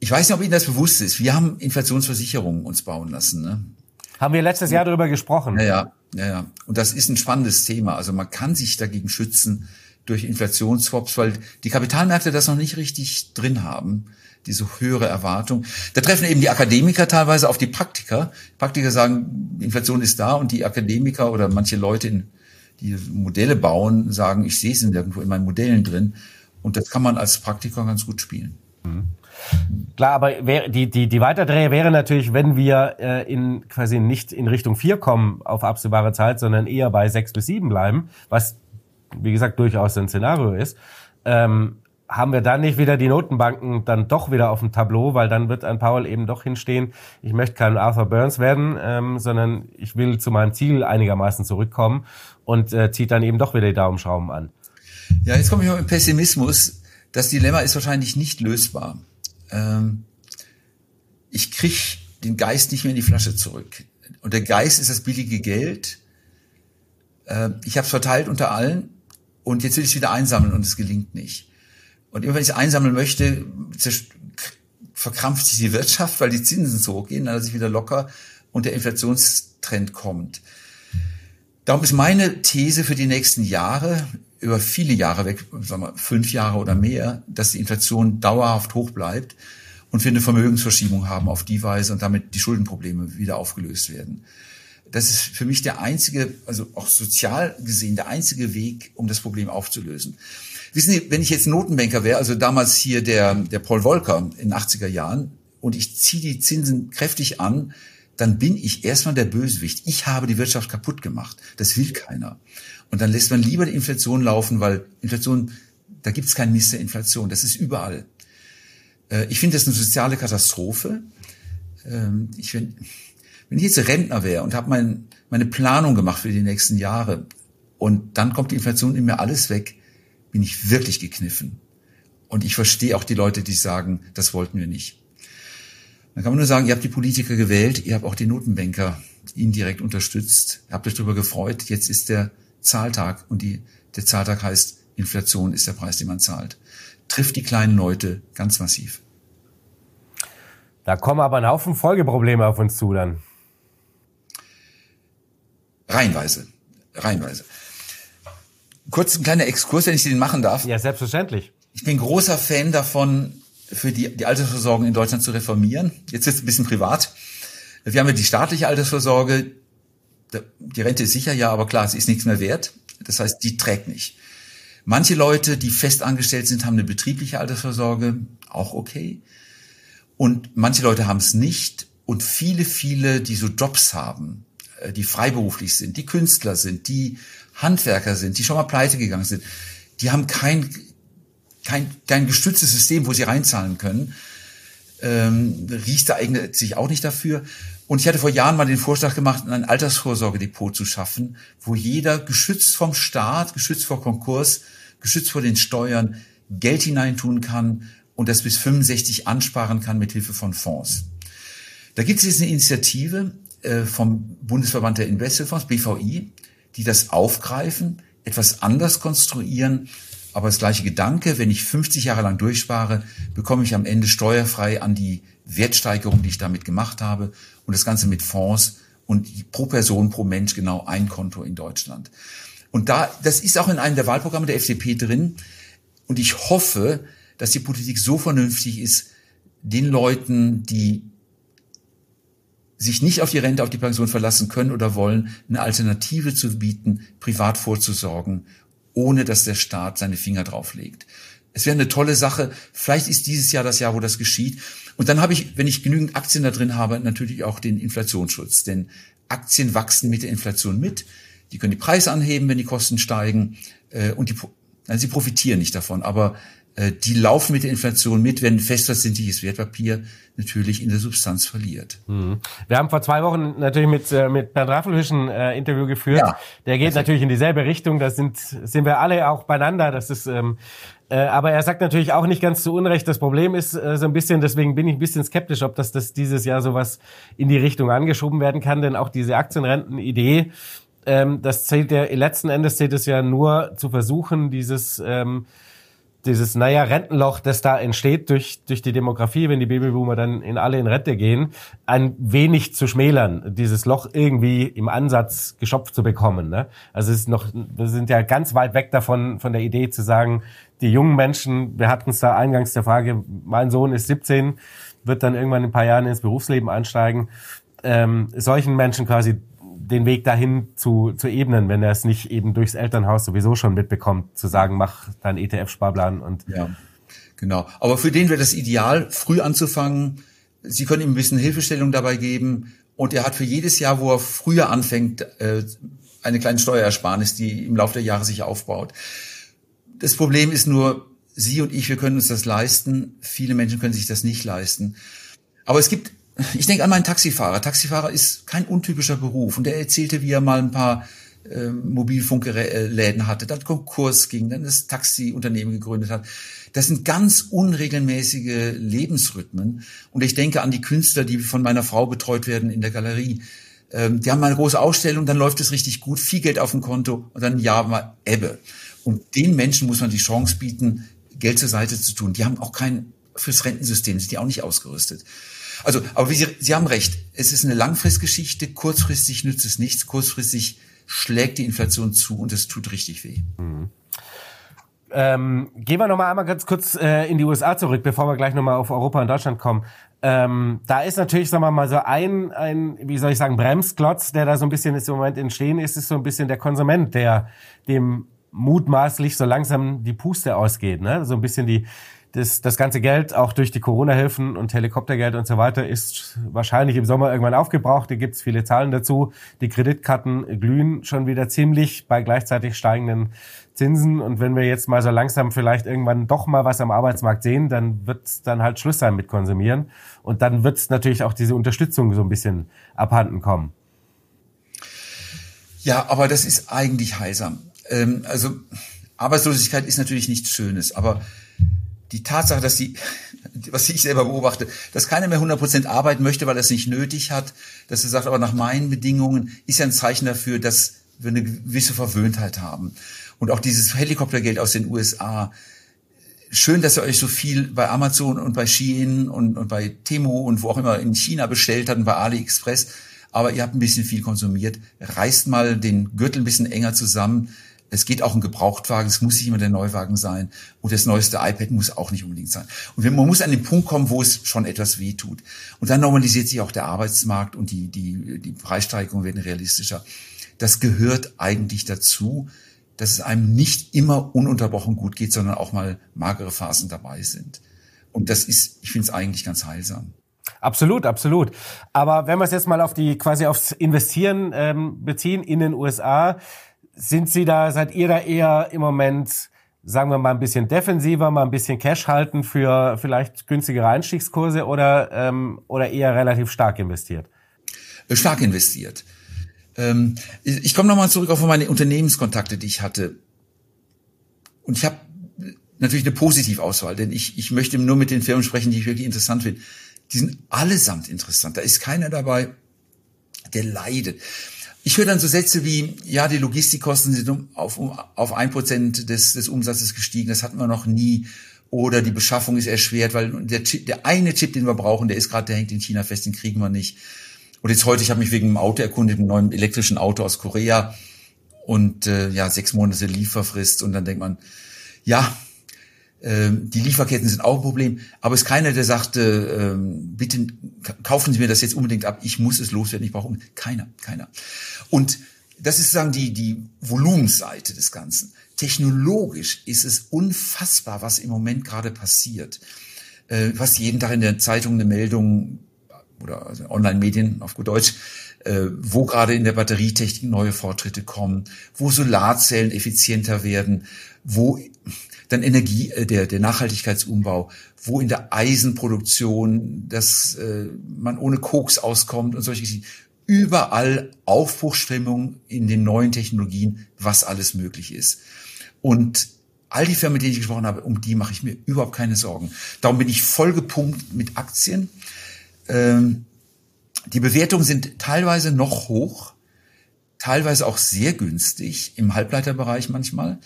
Ich weiß nicht, ob Ihnen das bewusst ist. Wir haben Inflationsversicherungen uns bauen lassen. Ne? Haben wir letztes Jahr darüber gesprochen? Ja, ja, ja, ja. Und das ist ein spannendes Thema. Also man kann sich dagegen schützen durch Inflationsswaps, weil die Kapitalmärkte das noch nicht richtig drin haben diese höhere Erwartung. Da treffen eben die Akademiker teilweise auf die Praktiker. Praktiker sagen, Inflation ist da und die Akademiker oder manche Leute, die Modelle bauen, sagen, ich sehe es irgendwo in meinen Modellen drin. Und das kann man als Praktiker ganz gut spielen. Mhm. Klar, aber die, die, die Weiterdrehe wäre natürlich, wenn wir äh, in quasi nicht in Richtung vier kommen auf absehbare Zeit, sondern eher bei sechs bis sieben bleiben, was wie gesagt durchaus ein Szenario ist. Ähm, haben wir dann nicht wieder die Notenbanken dann doch wieder auf dem Tableau, weil dann wird ein Powell eben doch hinstehen, ich möchte kein Arthur Burns werden, ähm, sondern ich will zu meinem Ziel einigermaßen zurückkommen und äh, zieht dann eben doch wieder die Daumenschrauben an. Ja, jetzt komme ich mal mit Pessimismus. Das Dilemma ist wahrscheinlich nicht lösbar. Ähm, ich krieg den Geist nicht mehr in die Flasche zurück. Und der Geist ist das billige Geld. Äh, ich habe es verteilt unter allen und jetzt will ich es wieder einsammeln und es gelingt nicht. Und immer wenn ich es einsammeln möchte, verkrampft sich die Wirtschaft, weil die Zinsen so gehen, dann ist es wieder locker und der Inflationstrend kommt. Darum ist meine These für die nächsten Jahre, über viele Jahre weg, sagen wir fünf Jahre oder mehr, dass die Inflation dauerhaft hoch bleibt und wir eine Vermögensverschiebung haben auf die Weise und damit die Schuldenprobleme wieder aufgelöst werden. Das ist für mich der einzige, also auch sozial gesehen, der einzige Weg, um das Problem aufzulösen. Wissen Sie, wenn ich jetzt Notenbanker wäre, also damals hier der, der Paul Volcker in den 80er Jahren, und ich ziehe die Zinsen kräftig an, dann bin ich erstmal der Bösewicht. Ich habe die Wirtschaft kaputt gemacht. Das will keiner. Und dann lässt man lieber die Inflation laufen, weil Inflation, da gibt es kein Mist der Inflation. Das ist überall. Äh, ich finde das eine soziale Katastrophe. Ähm, ich find, wenn ich jetzt Rentner wäre und habe mein, meine Planung gemacht für die nächsten Jahre und dann kommt die Inflation in mir alles weg, bin ich wirklich gekniffen. Und ich verstehe auch die Leute, die sagen, das wollten wir nicht. Dann kann man nur sagen, ihr habt die Politiker gewählt, ihr habt auch die Notenbanker indirekt unterstützt, ihr habt euch darüber gefreut, jetzt ist der Zahltag und die, der Zahltag heißt, Inflation ist der Preis, den man zahlt. Trifft die kleinen Leute ganz massiv. Da kommen aber ein Haufen Folgeprobleme auf uns zu dann. Reihenweise. Reihenweise. Kurz ein kleiner Exkurs, wenn ich den machen darf. Ja, selbstverständlich. Ich bin großer Fan davon, für die, die Altersversorgung in Deutschland zu reformieren. Jetzt wird es ein bisschen privat. Wir haben ja die staatliche Altersvorsorge. Die Rente ist sicher, ja, aber klar, sie ist nichts mehr wert. Das heißt, die trägt nicht. Manche Leute, die fest angestellt sind, haben eine betriebliche Altersvorsorge, auch okay. Und manche Leute haben es nicht. Und viele, viele, die so Jobs haben, die freiberuflich sind, die Künstler sind, die Handwerker sind, die schon mal pleite gegangen sind, die haben kein, kein, kein gestütztes System, wo sie reinzahlen können. Ähm, Riester eignet sich auch nicht dafür. Und ich hatte vor Jahren mal den Vorschlag gemacht, ein Altersvorsorgedepot zu schaffen, wo jeder geschützt vom Staat, geschützt vor Konkurs, geschützt vor den Steuern Geld hineintun kann und das bis 65 ansparen kann mit Hilfe von Fonds. Da gibt es jetzt eine Initiative äh, vom Bundesverband der Investmentfonds, BVI, die das aufgreifen, etwas anders konstruieren, aber das gleiche Gedanke, wenn ich 50 Jahre lang durchspare, bekomme ich am Ende steuerfrei an die Wertsteigerung, die ich damit gemacht habe und das Ganze mit Fonds und pro Person, pro Mensch genau ein Konto in Deutschland. Und da, das ist auch in einem der Wahlprogramme der FDP drin. Und ich hoffe, dass die Politik so vernünftig ist, den Leuten, die sich nicht auf die Rente, auf die Pension verlassen können oder wollen, eine Alternative zu bieten, privat vorzusorgen, ohne dass der Staat seine Finger drauflegt. Es wäre eine tolle Sache. Vielleicht ist dieses Jahr das Jahr, wo das geschieht. Und dann habe ich, wenn ich genügend Aktien da drin habe, natürlich auch den Inflationsschutz. Denn Aktien wachsen mit der Inflation mit. Die können die Preise anheben, wenn die Kosten steigen. Äh, und die, also sie profitieren nicht davon. Aber die laufen mit der Inflation mit, wenn festverzinsliches Wertpapier natürlich in der Substanz verliert. Mhm. Wir haben vor zwei Wochen natürlich mit, äh, mit Bernd Raffelhüsch ein äh, Interview geführt. Ja. Der geht natürlich in dieselbe Richtung. Da sind, sind wir alle auch beieinander. Das ist, ähm, äh, aber er sagt natürlich auch nicht ganz zu Unrecht. Das Problem ist äh, so ein bisschen, deswegen bin ich ein bisschen skeptisch, ob das, das dieses Jahr sowas in die Richtung angeschoben werden kann. Denn auch diese Aktienrenten-Idee, ähm, das zählt ja, letzten Endes zählt es ja nur zu versuchen, dieses, ähm, dieses, naja, Rentenloch, das da entsteht durch, durch die Demografie, wenn die Babyboomer dann in alle in Rente gehen, ein wenig zu schmälern, dieses Loch irgendwie im Ansatz geschopft zu bekommen. Ne? Also es ist noch, wir sind ja ganz weit weg davon, von der Idee zu sagen, die jungen Menschen, wir hatten es da eingangs der Frage, mein Sohn ist 17, wird dann irgendwann in ein paar Jahren ins Berufsleben einsteigen, ähm, solchen Menschen quasi den Weg dahin zu, zu ebnen, wenn er es nicht eben durchs Elternhaus sowieso schon mitbekommt, zu sagen, mach deinen ETF-Sparplan und. Ja, genau. Aber für den wäre das ideal, früh anzufangen. Sie können ihm ein bisschen Hilfestellung dabei geben und er hat für jedes Jahr, wo er früher anfängt, äh, eine kleine Steuerersparnis, die im Laufe der Jahre sich aufbaut. Das Problem ist nur, Sie und ich, wir können uns das leisten. Viele Menschen können sich das nicht leisten. Aber es gibt ich denke an meinen Taxifahrer. Taxifahrer ist kein untypischer Beruf. Und er erzählte, wie er mal ein paar äh, Mobilfunkläden hatte, dann Konkurs ging, dann das Taxiunternehmen gegründet hat. Das sind ganz unregelmäßige Lebensrhythmen. Und ich denke an die Künstler, die von meiner Frau betreut werden in der Galerie. Ähm, die haben mal eine große Ausstellung, dann läuft es richtig gut, viel Geld auf dem Konto und dann ja mal Ebbe. Und den Menschen muss man die Chance bieten, Geld zur Seite zu tun. Die haben auch kein fürs Rentensystem sind die auch nicht ausgerüstet. Also, aber Sie, Sie haben recht. Es ist eine Langfristgeschichte. Kurzfristig nützt es nichts. Kurzfristig schlägt die Inflation zu und es tut richtig weh. Mhm. Ähm, gehen wir noch mal einmal ganz kurz äh, in die USA zurück, bevor wir gleich noch mal auf Europa und Deutschland kommen. Ähm, da ist natürlich, sagen wir mal, so ein, ein, wie soll ich sagen, Bremsklotz, der da so ein bisschen ist im Moment entstehen ist, ist so ein bisschen der Konsument, der dem mutmaßlich so langsam die Puste ausgeht. Ne? So ein bisschen die, das, das ganze Geld, auch durch die Corona-Hilfen und Helikoptergeld und so weiter, ist wahrscheinlich im Sommer irgendwann aufgebraucht. Da gibt's viele Zahlen dazu. Die Kreditkarten glühen schon wieder ziemlich bei gleichzeitig steigenden Zinsen. Und wenn wir jetzt mal so langsam vielleicht irgendwann doch mal was am Arbeitsmarkt sehen, dann wird dann halt Schluss sein mit Konsumieren. Und dann wird natürlich auch diese Unterstützung so ein bisschen abhanden kommen. Ja, aber das ist eigentlich heilsam. Ähm, also Arbeitslosigkeit ist natürlich nichts Schönes, aber die Tatsache, dass die, was ich selber beobachte, dass keiner mehr 100% arbeiten möchte, weil er es nicht nötig hat, dass er sagt, aber nach meinen Bedingungen, ist ja ein Zeichen dafür, dass wir eine gewisse Verwöhntheit haben. Und auch dieses Helikoptergeld aus den USA, schön, dass ihr euch so viel bei Amazon und bei Shein und, und bei Temu und wo auch immer in China bestellt habt und bei AliExpress, aber ihr habt ein bisschen viel konsumiert. Reißt mal den Gürtel ein bisschen enger zusammen es geht auch ein Gebrauchtwagen, es muss nicht immer der Neuwagen sein. Und das neueste iPad muss auch nicht unbedingt sein. Und man muss an den Punkt kommen, wo es schon etwas weh tut. Und dann normalisiert sich auch der Arbeitsmarkt und die, die, die Preissteigerungen werden realistischer. Das gehört eigentlich dazu, dass es einem nicht immer ununterbrochen gut geht, sondern auch mal magere Phasen dabei sind. Und das ist, ich finde es eigentlich ganz heilsam. Absolut, absolut. Aber wenn wir es jetzt mal auf die quasi aufs Investieren ähm, beziehen in den USA, sind Sie da, seid ihr da eher im Moment, sagen wir mal, ein bisschen defensiver, mal ein bisschen Cash halten für vielleicht günstigere Einstiegskurse oder, ähm, oder eher relativ stark investiert? Äh, stark investiert. Ähm, ich komme nochmal zurück auf meine Unternehmenskontakte, die ich hatte. Und ich habe natürlich eine Positivauswahl, denn ich, ich möchte nur mit den Firmen sprechen, die ich wirklich interessant finde. Die sind allesamt interessant. Da ist keiner dabei, der leidet. Ich höre dann so Sätze wie, ja, die Logistikkosten sind auf, auf ein Prozent des, des Umsatzes gestiegen, das hatten wir noch nie. Oder die Beschaffung ist erschwert, weil der, Chip, der eine Chip, den wir brauchen, der ist gerade, der hängt in China fest, den kriegen wir nicht. Und jetzt heute, ich habe mich wegen einem Auto erkundigt, einem neuen elektrischen Auto aus Korea. Und äh, ja, sechs Monate Lieferfrist. Und dann denkt man, ja, die Lieferketten sind auch ein Problem, aber es ist keiner, der sagte, ähm, bitte kaufen Sie mir das jetzt unbedingt ab, ich muss es loswerden, ich brauche keiner, keiner. Und das ist sozusagen die, die Volumensseite des Ganzen. Technologisch ist es unfassbar, was im Moment gerade passiert. Äh, was jeden Tag in der Zeitung eine Meldung oder also Online-Medien auf gut Deutsch, äh, wo gerade in der Batterietechnik neue Fortschritte kommen, wo Solarzellen effizienter werden, wo dann Energie, äh, der, der Nachhaltigkeitsumbau, wo in der Eisenproduktion, dass äh, man ohne Koks auskommt und solche Geschichten. Überall Aufbruchsstimmung in den neuen Technologien, was alles möglich ist. Und all die Firmen, mit denen ich gesprochen habe, um die mache ich mir überhaupt keine Sorgen. Darum bin ich vollgepumpt mit Aktien. Ähm, die Bewertungen sind teilweise noch hoch, teilweise auch sehr günstig, im Halbleiterbereich manchmal.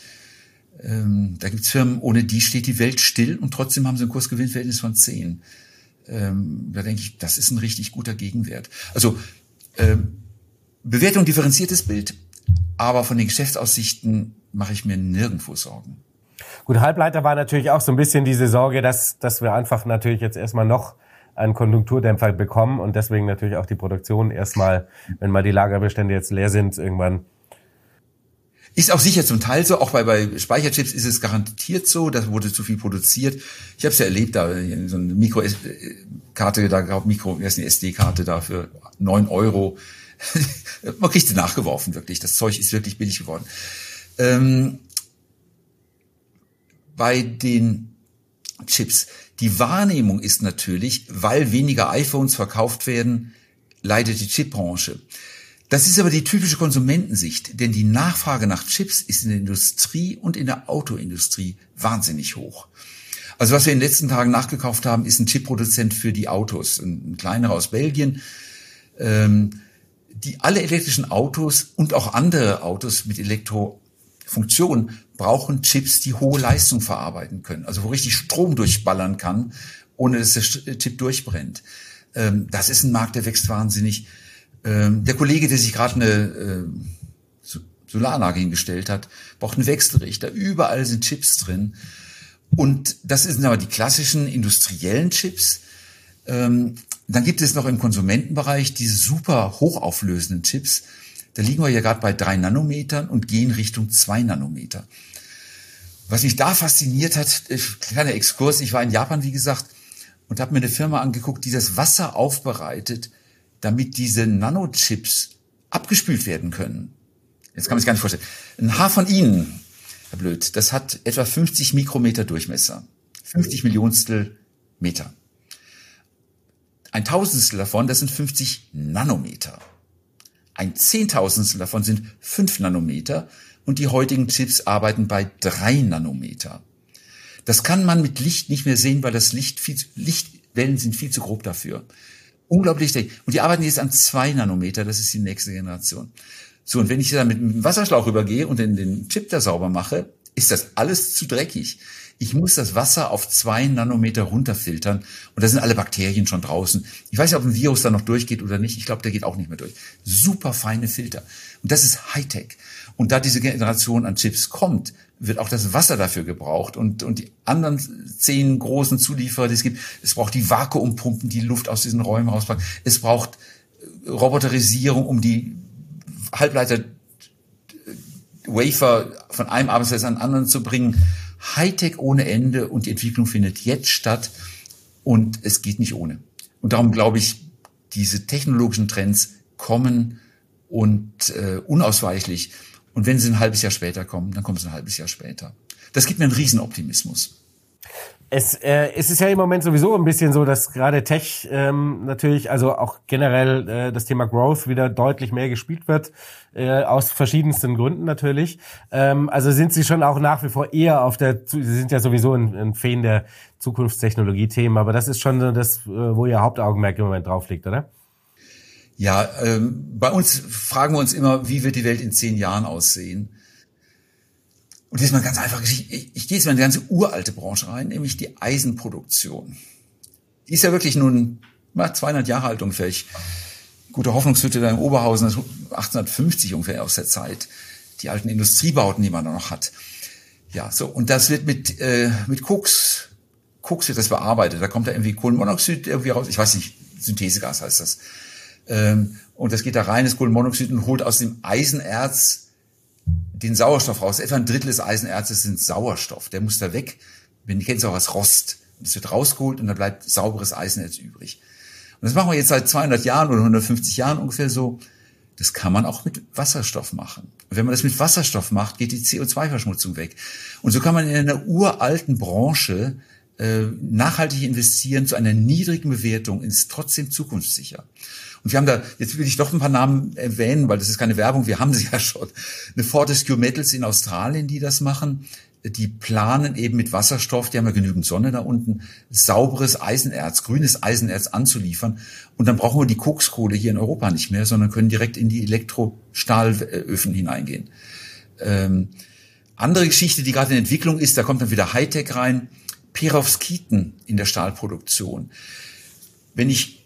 Ähm, da gibt's Firmen, ohne die steht die Welt still und trotzdem haben sie ein Kursgewinnverhältnis von 10. Ähm, da denke ich, das ist ein richtig guter Gegenwert. Also ähm, Bewertung differenziertes Bild, aber von den Geschäftsaussichten mache ich mir nirgendwo Sorgen. Gut, Halbleiter war natürlich auch so ein bisschen diese Sorge, dass, dass wir einfach natürlich jetzt erstmal noch einen Konjunkturdämpfer bekommen und deswegen natürlich auch die Produktion erstmal, wenn mal die Lagerbestände jetzt leer sind, irgendwann ist auch sicher zum Teil so, auch bei, bei Speicherchips ist es garantiert so, da wurde zu viel produziert. Ich habe es ja erlebt, da so eine Mikro-Karte, da gab Mikro, heißt eine SD-Karte da für neun Euro. Man kriegt sie nachgeworfen, wirklich. Das Zeug ist wirklich billig geworden. Ähm, bei den Chips. Die Wahrnehmung ist natürlich, weil weniger iPhones verkauft werden, leidet die Chipbranche. Das ist aber die typische Konsumentensicht, denn die Nachfrage nach Chips ist in der Industrie und in der Autoindustrie wahnsinnig hoch. Also was wir in den letzten Tagen nachgekauft haben, ist ein Chipproduzent für die Autos, ein kleinerer aus Belgien, ähm, die alle elektrischen Autos und auch andere Autos mit Elektrofunktion brauchen Chips, die hohe Leistung verarbeiten können, also wo richtig Strom durchballern kann ohne dass der Chip durchbrennt. Ähm, das ist ein Markt, der wächst wahnsinnig. Ähm, der Kollege, der sich gerade eine äh, Solaranlage hingestellt hat, braucht einen Wechselrichter. Überall sind Chips drin. Und das sind aber die klassischen industriellen Chips. Ähm, dann gibt es noch im Konsumentenbereich diese super hochauflösenden Chips. Da liegen wir ja gerade bei drei Nanometern und gehen Richtung zwei Nanometer. Was mich da fasziniert hat, äh, kleiner Exkurs, ich war in Japan, wie gesagt, und habe mir eine Firma angeguckt, die das Wasser aufbereitet, damit diese Nanochips abgespült werden können. Jetzt kann man sich gar nicht vorstellen. Ein Haar von Ihnen, Herr Blöd, das hat etwa 50 Mikrometer Durchmesser. 50 Millionstel Meter. Ein Tausendstel davon, das sind 50 Nanometer. Ein Zehntausendstel davon sind 5 Nanometer und die heutigen Chips arbeiten bei 3 Nanometer. Das kann man mit Licht nicht mehr sehen, weil das Licht viel, Lichtwellen sind viel zu grob dafür. Unglaublich dick. Und die arbeiten jetzt an 2 Nanometer, das ist die nächste Generation. So, und wenn ich da mit einem Wasserschlauch rübergehe und den, den Chip da sauber mache, ist das alles zu dreckig. Ich muss das Wasser auf zwei Nanometer runterfiltern und da sind alle Bakterien schon draußen. Ich weiß nicht, ob ein Virus da noch durchgeht oder nicht. Ich glaube, der geht auch nicht mehr durch. Super feine Filter. Und das ist Hightech. Und da diese Generation an Chips kommt, wird auch das Wasser dafür gebraucht und, und die anderen zehn großen Zulieferer, die es gibt. Es braucht die Vakuumpumpen, die Luft aus diesen Räumen rauspacken. Es braucht Roboterisierung, um die Halbleiter Wafer von einem Arbeitsplatz an den anderen zu bringen. Hightech ohne Ende und die Entwicklung findet jetzt statt und es geht nicht ohne. Und darum glaube ich, diese technologischen Trends kommen und äh, unausweichlich. Und wenn sie ein halbes Jahr später kommen, dann kommen sie ein halbes Jahr später. Das gibt mir einen Riesenoptimismus. Es, äh, es ist ja im Moment sowieso ein bisschen so, dass gerade Tech ähm, natürlich, also auch generell äh, das Thema Growth wieder deutlich mehr gespielt wird, äh, aus verschiedensten Gründen natürlich. Ähm, also sind Sie schon auch nach wie vor eher auf der, Sie sind ja sowieso ein, ein Fan der Zukunftstechnologie-Themen, aber das ist schon das, äh, wo Ihr Hauptaugenmerk im Moment drauf liegt, oder? Ja, ähm, bei uns fragen wir uns immer, wie wird die Welt in zehn Jahren aussehen? Und das ist mal ganz einfach. Ich, ich, ich gehe jetzt mal in eine ganze uralte Branche rein, nämlich die Eisenproduktion. Die ist ja wirklich nun mal 200 Jahre alt ungefähr. Ich, gute Hoffnungshütte da in Oberhausen, das 1850 ungefähr aus der Zeit. Die alten Industriebauten, die man da noch hat. Ja, so. Und das wird mit, äh, mit Koks, Koks wird das bearbeitet. Da kommt da irgendwie Kohlenmonoxid irgendwie raus. Ich weiß nicht, Synthesegas heißt das. Ähm, und das geht da rein, das Kohlenmonoxid, und holt aus dem Eisenerz den Sauerstoff raus. Etwa ein Drittel des Eisenerzes sind Sauerstoff. Der muss da weg. Wenn ihr kennt es auch als Rost. Es wird rausgeholt und da bleibt sauberes Eisenerz übrig. Und das machen wir jetzt seit 200 Jahren oder 150 Jahren ungefähr so. Das kann man auch mit Wasserstoff machen. Und wenn man das mit Wasserstoff macht, geht die CO2-Verschmutzung weg. Und so kann man in einer uralten Branche äh, nachhaltig investieren zu einer niedrigen Bewertung, ist trotzdem zukunftssicher. Und wir haben da, jetzt will ich doch ein paar Namen erwähnen, weil das ist keine Werbung, wir haben sie ja schon. Eine Fortescue Metals in Australien, die das machen. Die planen eben mit Wasserstoff, die haben ja genügend Sonne da unten, sauberes Eisenerz, grünes Eisenerz anzuliefern. Und dann brauchen wir die Kokskohle hier in Europa nicht mehr, sondern können direkt in die Elektrostahlöfen hineingehen. Ähm, andere Geschichte, die gerade in Entwicklung ist, da kommt dann wieder Hightech rein, Perovskiten in der Stahlproduktion. Wenn ich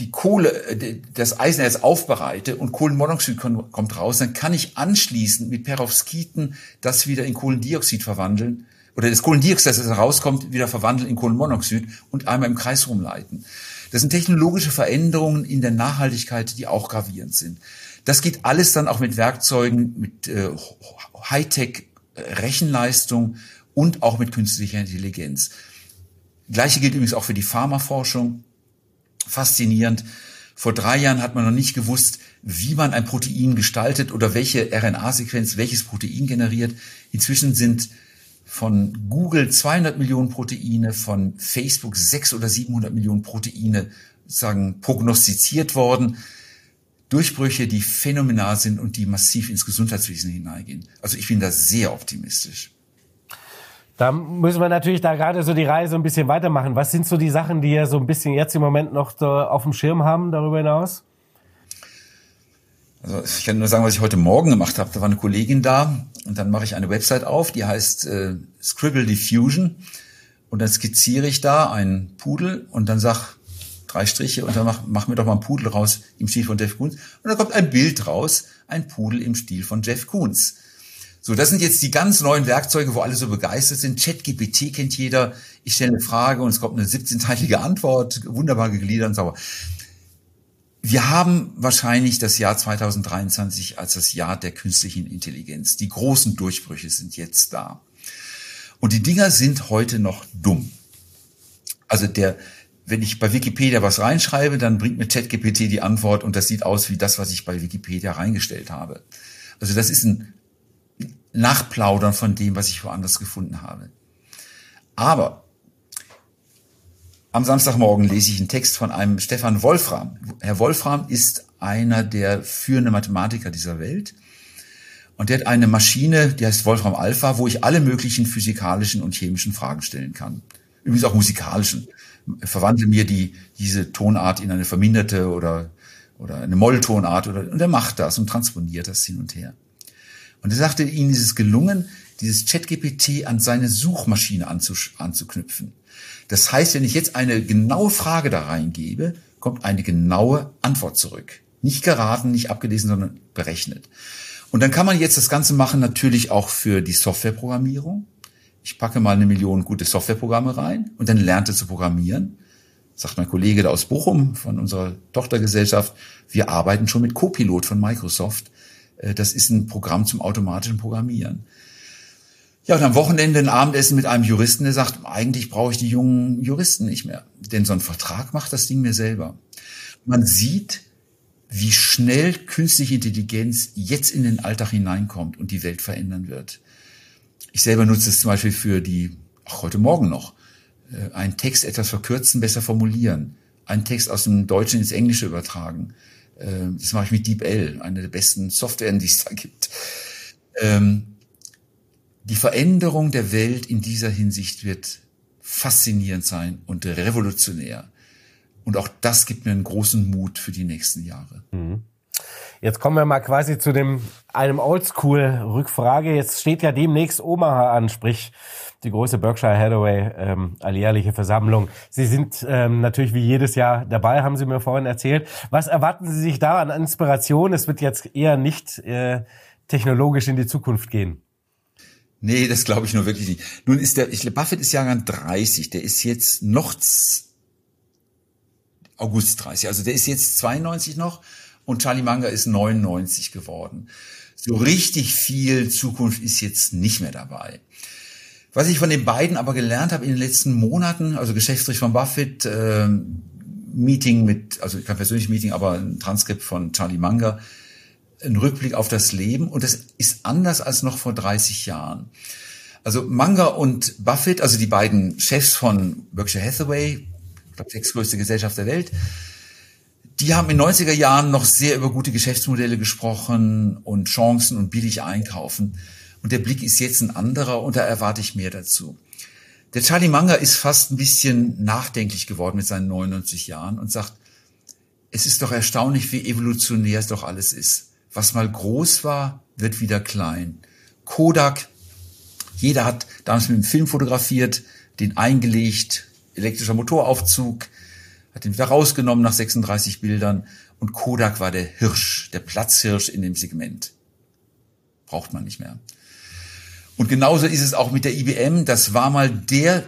die Kohle, äh, das Eisenerz aufbereite und Kohlenmonoxid kommt raus, dann kann ich anschließend mit Perovskiten das wieder in Kohlendioxid verwandeln oder das Kohlendioxid, das rauskommt, wieder verwandeln in Kohlenmonoxid und einmal im Kreis rumleiten. Das sind technologische Veränderungen in der Nachhaltigkeit, die auch gravierend sind. Das geht alles dann auch mit Werkzeugen, mit äh, Hightech-Rechenleistung und auch mit künstlicher Intelligenz. Gleiche gilt übrigens auch für die Pharmaforschung faszinierend. Vor drei Jahren hat man noch nicht gewusst, wie man ein Protein gestaltet oder welche RNA-Sequenz welches Protein generiert. Inzwischen sind von Google 200 Millionen Proteine, von Facebook 600 oder 700 Millionen Proteine sagen prognostiziert worden. Durchbrüche, die phänomenal sind und die massiv ins Gesundheitswesen hineingehen. Also ich bin da sehr optimistisch. Da müssen wir natürlich da gerade so die Reise ein bisschen weitermachen. Was sind so die Sachen, die ihr so ein bisschen jetzt im Moment noch so auf dem Schirm haben darüber hinaus? Also ich kann nur sagen, was ich heute Morgen gemacht habe. Da war eine Kollegin da und dann mache ich eine Website auf, die heißt äh, Scribble Diffusion und dann skizziere ich da einen Pudel und dann sag drei Striche und dann mach, mach mir doch mal einen Pudel raus im Stil von Jeff Koons. Und dann kommt ein Bild raus, ein Pudel im Stil von Jeff Koons. So, das sind jetzt die ganz neuen Werkzeuge, wo alle so begeistert sind. ChatGPT kennt jeder. Ich stelle eine Frage und es kommt eine 17-teilige Antwort, wunderbar gegliedert und sauber. Wir haben wahrscheinlich das Jahr 2023 als das Jahr der künstlichen Intelligenz. Die großen Durchbrüche sind jetzt da. Und die Dinger sind heute noch dumm. Also der, wenn ich bei Wikipedia was reinschreibe, dann bringt mir ChatGPT die Antwort und das sieht aus wie das, was ich bei Wikipedia reingestellt habe. Also das ist ein Nachplaudern von dem, was ich woanders gefunden habe. Aber am Samstagmorgen lese ich einen Text von einem Stefan Wolfram. Herr Wolfram ist einer der führenden Mathematiker dieser Welt. Und der hat eine Maschine, die heißt Wolfram Alpha, wo ich alle möglichen physikalischen und chemischen Fragen stellen kann. Übrigens auch musikalischen. Verwandle mir die, diese Tonart in eine verminderte oder, oder eine Molltonart oder, und er macht das und transponiert das hin und her. Und er sagte, ihnen ist es gelungen, dieses ChatGPT an seine Suchmaschine anzuknüpfen. Das heißt, wenn ich jetzt eine genaue Frage da reingebe, kommt eine genaue Antwort zurück. Nicht geraten, nicht abgelesen, sondern berechnet. Und dann kann man jetzt das Ganze machen natürlich auch für die Softwareprogrammierung. Ich packe mal eine Million gute Softwareprogramme rein und dann lernt er zu programmieren. Sagt mein Kollege da aus Bochum von unserer Tochtergesellschaft, wir arbeiten schon mit Copilot von Microsoft. Äh, das ist ein Programm zum automatischen Programmieren. Ja, und am Wochenende ein Abendessen mit einem Juristen, der sagt, eigentlich brauche ich die jungen Juristen nicht mehr. Denn so ein Vertrag macht das Ding mir selber. Man sieht, wie schnell künstliche Intelligenz jetzt in den Alltag hineinkommt und die Welt verändern wird. Ich selber nutze es zum Beispiel für die, auch heute Morgen noch, äh, einen Text etwas verkürzen, besser formulieren, einen Text aus dem Deutschen ins Englische übertragen. Ähm, das mache ich mit DeepL, eine der besten Software, die es da gibt. Ähm, die Veränderung der Welt in dieser Hinsicht wird faszinierend sein und revolutionär. Und auch das gibt mir einen großen Mut für die nächsten Jahre. Mhm. Jetzt kommen wir mal quasi zu dem einem Oldschool-Rückfrage. Jetzt steht ja demnächst Omaha an, sprich die große Berkshire Hathaway ähm, alljährliche Versammlung. Sie sind ähm, natürlich wie jedes Jahr dabei, haben Sie mir vorhin erzählt. Was erwarten Sie sich da an Inspiration? Es wird jetzt eher nicht äh, technologisch in die Zukunft gehen. Nee, das glaube ich nur wirklich nicht. Nun ist der, ich, Buffett ist Jahrgang 30, der ist jetzt noch August 30, also der ist jetzt 92 noch und Charlie Manga ist 99 geworden. So richtig viel Zukunft ist jetzt nicht mehr dabei. Was ich von den beiden aber gelernt habe in den letzten Monaten, also Geschäftsstrich von Buffett, äh, Meeting mit, also kein persönliches Meeting, aber ein Transkript von Charlie Munger, ein Rückblick auf das Leben und das ist anders als noch vor 30 Jahren. Also Munger und Buffett, also die beiden Chefs von Berkshire Hathaway, ich glaube sechstgrößte Gesellschaft der Welt, die haben in 90er Jahren noch sehr über gute Geschäftsmodelle gesprochen und Chancen und billig einkaufen. Und der Blick ist jetzt ein anderer und da erwarte ich mehr dazu. Der Charlie Munger ist fast ein bisschen nachdenklich geworden mit seinen 99 Jahren und sagt, es ist doch erstaunlich, wie evolutionär es doch alles ist. Was mal groß war, wird wieder klein. Kodak, jeder hat damals mit dem Film fotografiert, den eingelegt, elektrischer Motoraufzug, hat ihn wieder rausgenommen nach 36 Bildern und Kodak war der Hirsch, der Platzhirsch in dem Segment. Braucht man nicht mehr. Und genauso ist es auch mit der IBM. Das war mal der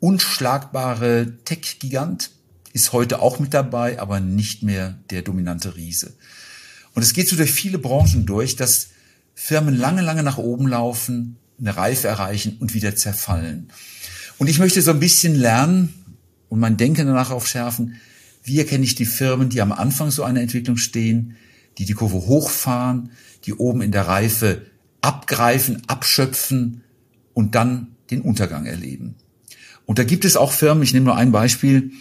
unschlagbare Tech-Gigant, ist heute auch mit dabei, aber nicht mehr der dominante Riese. Und es geht so durch viele Branchen durch, dass Firmen lange, lange nach oben laufen, eine Reife erreichen und wieder zerfallen. Und ich möchte so ein bisschen lernen und mein Denken danach aufschärfen, wie erkenne ich die Firmen, die am Anfang so einer Entwicklung stehen, die die Kurve hochfahren, die oben in der Reife abgreifen, abschöpfen und dann den Untergang erleben. Und da gibt es auch Firmen, ich nehme nur ein Beispiel,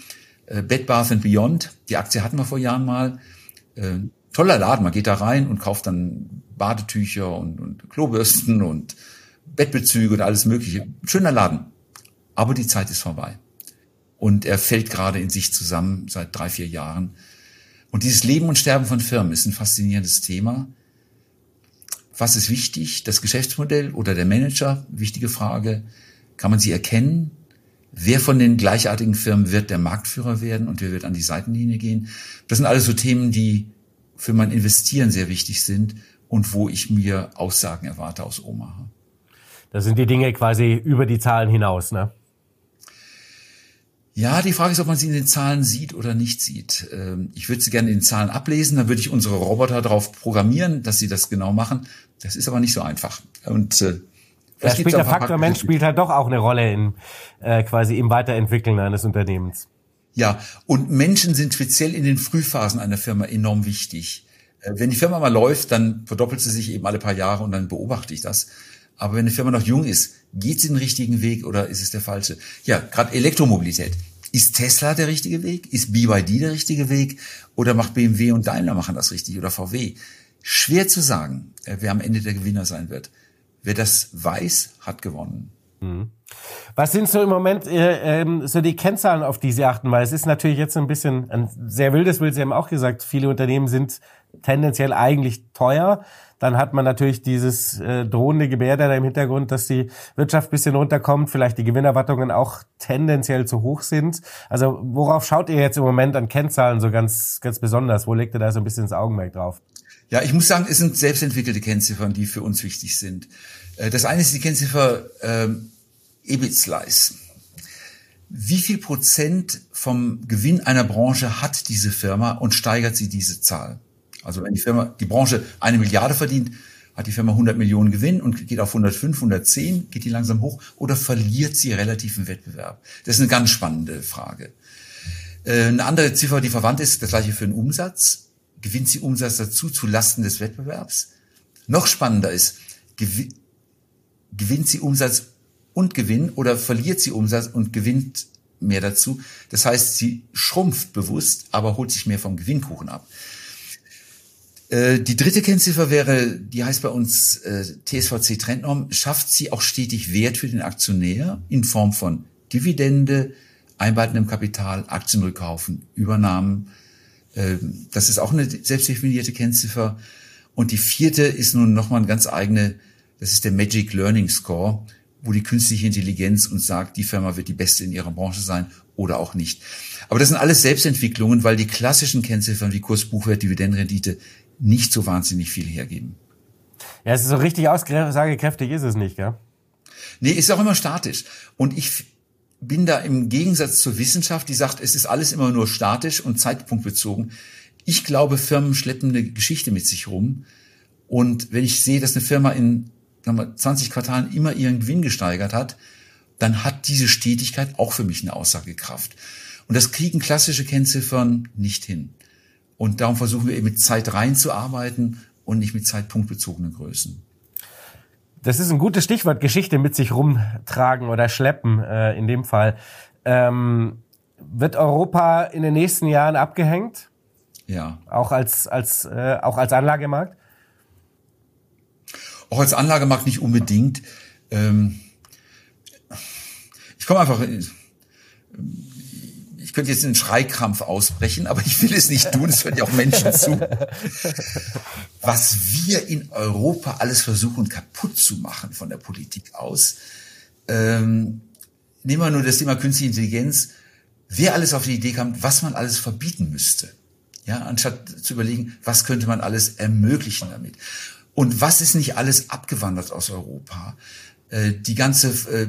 äh, Bed Bath and Beyond, die Aktie hatten wir vor Jahren mal, äh, toller Laden, man geht da rein und kauft dann Badetücher und, und Klobürsten und Bettbezüge und alles mögliche. Schöner Laden. Aber die Zeit ist vorbei. Und er fällt gerade in sich zusammen seit drei, vier Jahren. Und dieses Leben und Sterben von Firmen ist ein faszinierendes Thema. Was ist wichtig? Das Geschäftsmodell oder der Manager? Wichtige Frage. Kann man sie erkennen? Wer von den gleichartigen Firmen wird der Marktführer werden und wer wird an die Seitenlinie gehen? Das sind alles so Themen, die für mein Investieren sehr wichtig sind und wo ich mir Aussagen erwarte aus Omaha. Das sind die Dinge quasi über die Zahlen hinaus, ne? Ja, die Frage ist, ob man sie in den Zahlen sieht oder nicht sieht. Ähm, ich würde sie gerne in den Zahlen ablesen, dann würde ich unsere Roboter darauf programmieren, dass sie das genau machen. Das ist aber nicht so einfach. Und äh, da spielt der Faktor Mensch spielt halt doch auch eine Rolle in äh, quasi im Weiterentwickeln eines Unternehmens. Ja, und Menschen sind speziell in den Frühphasen einer Firma enorm wichtig. Äh, wenn die Firma mal läuft, dann verdoppelt sie sich eben alle paar Jahre und dann beobachte ich das. Aber wenn eine Firma noch jung ist, geht sie den richtigen Weg oder ist es der falsche? Ja, gerade Elektromobilität. Ist Tesla der richtige Weg? Ist BYD der richtige Weg? Oder macht BMW und Daimler machen das richtig oder VW? Schwer zu sagen, äh, wer am Ende der Gewinner sein wird. Wer das weiß, hat gewonnen. Mhm. Was sind so im Moment äh, ähm, so die Kennzahlen, auf die Sie achten? Weil es ist natürlich jetzt ein bisschen ein sehr wildes Bild. Sie haben auch gesagt, viele Unternehmen sind tendenziell eigentlich teuer. Dann hat man natürlich dieses äh, drohende Gebärde da im Hintergrund, dass die Wirtschaft bisschen runterkommt, vielleicht die Gewinnerwartungen auch tendenziell zu hoch sind. Also worauf schaut ihr jetzt im Moment an Kennzahlen so ganz, ganz besonders? Wo legt ihr da so ein bisschen das Augenmerk drauf? Ja, ich muss sagen, es sind selbstentwickelte Kennziffern, die für uns wichtig sind. Äh, das eine ist die Kennziffer ähm, EBIT-Slice. Wie viel Prozent vom Gewinn einer Branche hat diese Firma und steigert sie diese Zahl? Also wenn die Firma, die Branche eine Milliarde verdient, hat die Firma 100 Millionen Gewinn und geht auf 105, 110, geht die langsam hoch oder verliert sie relativ im Wettbewerb? Das ist eine ganz spannende Frage. Äh, eine andere Ziffer, die verwandt ist, das gleiche für den Umsatz. Gewinnt sie Umsatz dazu zu Lasten des Wettbewerbs? Noch spannender ist, gewinnt sie Umsatz und Gewinn oder verliert sie Umsatz und gewinnt mehr dazu? Das heißt, sie schrumpft bewusst, aber holt sich mehr vom Gewinnkuchen ab. Äh, die dritte Kennziffer wäre, die heißt bei uns äh, TSVC Trendnorm, schafft sie auch stetig Wert für den Aktionär in Form von Dividende, einbehaltenem Kapital, Aktienrückkaufen, Übernahmen. Äh, das ist auch eine selbstdefinierte Kennziffer. Und die vierte ist nun nochmal eine ganz eigene, das ist der Magic Learning Score, wo die künstliche Intelligenz uns sagt, die Firma wird die beste in ihrer Branche sein oder auch nicht. Aber das sind alles Selbstentwicklungen, weil die klassischen Kennziffern wie Kurs, Buchwert, Dividendenrendite nicht so wahnsinnig viel hergeben. Ja, es ist so richtig aussagekräftig ist es nicht, gell? Nee, ist auch immer statisch. Und ich bin da im Gegensatz zur Wissenschaft, die sagt, es ist alles immer nur statisch und zeitpunktbezogen. Ich glaube, Firmen schleppen eine Geschichte mit sich rum. Und wenn ich sehe, dass eine Firma in sagen wir, 20 Quartalen immer ihren Gewinn gesteigert hat, dann hat diese Stetigkeit auch für mich eine Aussagekraft. Und das kriegen klassische Kennziffern nicht hin. Und darum versuchen wir eben mit Zeit reinzuarbeiten und nicht mit zeitpunktbezogenen Größen. Das ist ein gutes Stichwort, Geschichte mit sich rumtragen oder schleppen äh, in dem Fall. Ähm, wird Europa in den nächsten Jahren abgehängt? Ja. Auch als, als, äh, auch als Anlagemarkt? Auch als Anlagemarkt nicht unbedingt. Ähm, ich komme einfach ich könnte jetzt einen Schreikrampf ausbrechen, aber ich will es nicht tun, es hören ja auch Menschen zu. Was wir in Europa alles versuchen kaputt zu machen von der Politik aus. Ähm, nehmen wir nur das Thema künstliche Intelligenz. Wer alles auf die Idee kam, was man alles verbieten müsste. Ja, anstatt zu überlegen, was könnte man alles ermöglichen damit. Und was ist nicht alles abgewandert aus Europa? Äh, die ganze äh,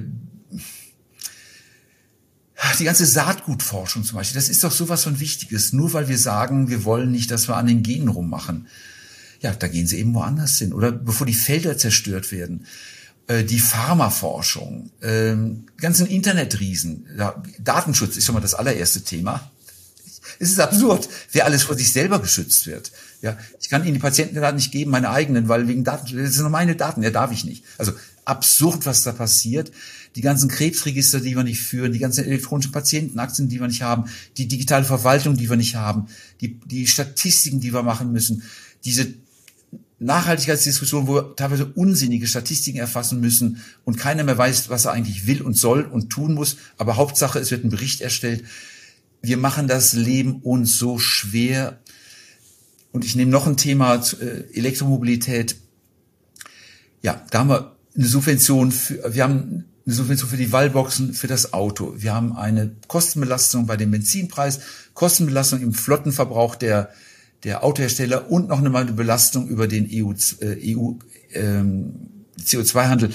die ganze Saatgutforschung zum Beispiel, das ist doch sowas von Wichtiges. Nur weil wir sagen, wir wollen nicht, dass wir an den Genen rummachen. Ja, da gehen sie eben woanders hin. Oder bevor die Felder zerstört werden. Äh, die Pharmaforschung, ähm, ganzen Internetriesen. Datenschutz ist schon mal das allererste Thema. Es ist absurd, wer alles vor sich selber geschützt wird. Ja, ich kann Ihnen die Patientendaten nicht geben, meine eigenen, weil wegen Daten, das sind nur meine Daten, ja, darf ich nicht. Also absurd, was da passiert die ganzen Krebsregister, die wir nicht führen, die ganzen elektronischen Patientenaktien, die wir nicht haben, die digitale Verwaltung, die wir nicht haben, die, die Statistiken, die wir machen müssen, diese Nachhaltigkeitsdiskussion, wo wir teilweise unsinnige Statistiken erfassen müssen und keiner mehr weiß, was er eigentlich will und soll und tun muss. Aber Hauptsache, es wird ein Bericht erstellt. Wir machen das Leben uns so schwer. Und ich nehme noch ein Thema, äh, Elektromobilität. Ja, da haben wir eine Subvention für, wir haben Subvention für die Wallboxen, für das Auto. Wir haben eine Kostenbelastung bei dem Benzinpreis, Kostenbelastung im Flottenverbrauch der, der Autohersteller und noch eine Belastung über den EU, äh, EU ähm, CO2-Handel.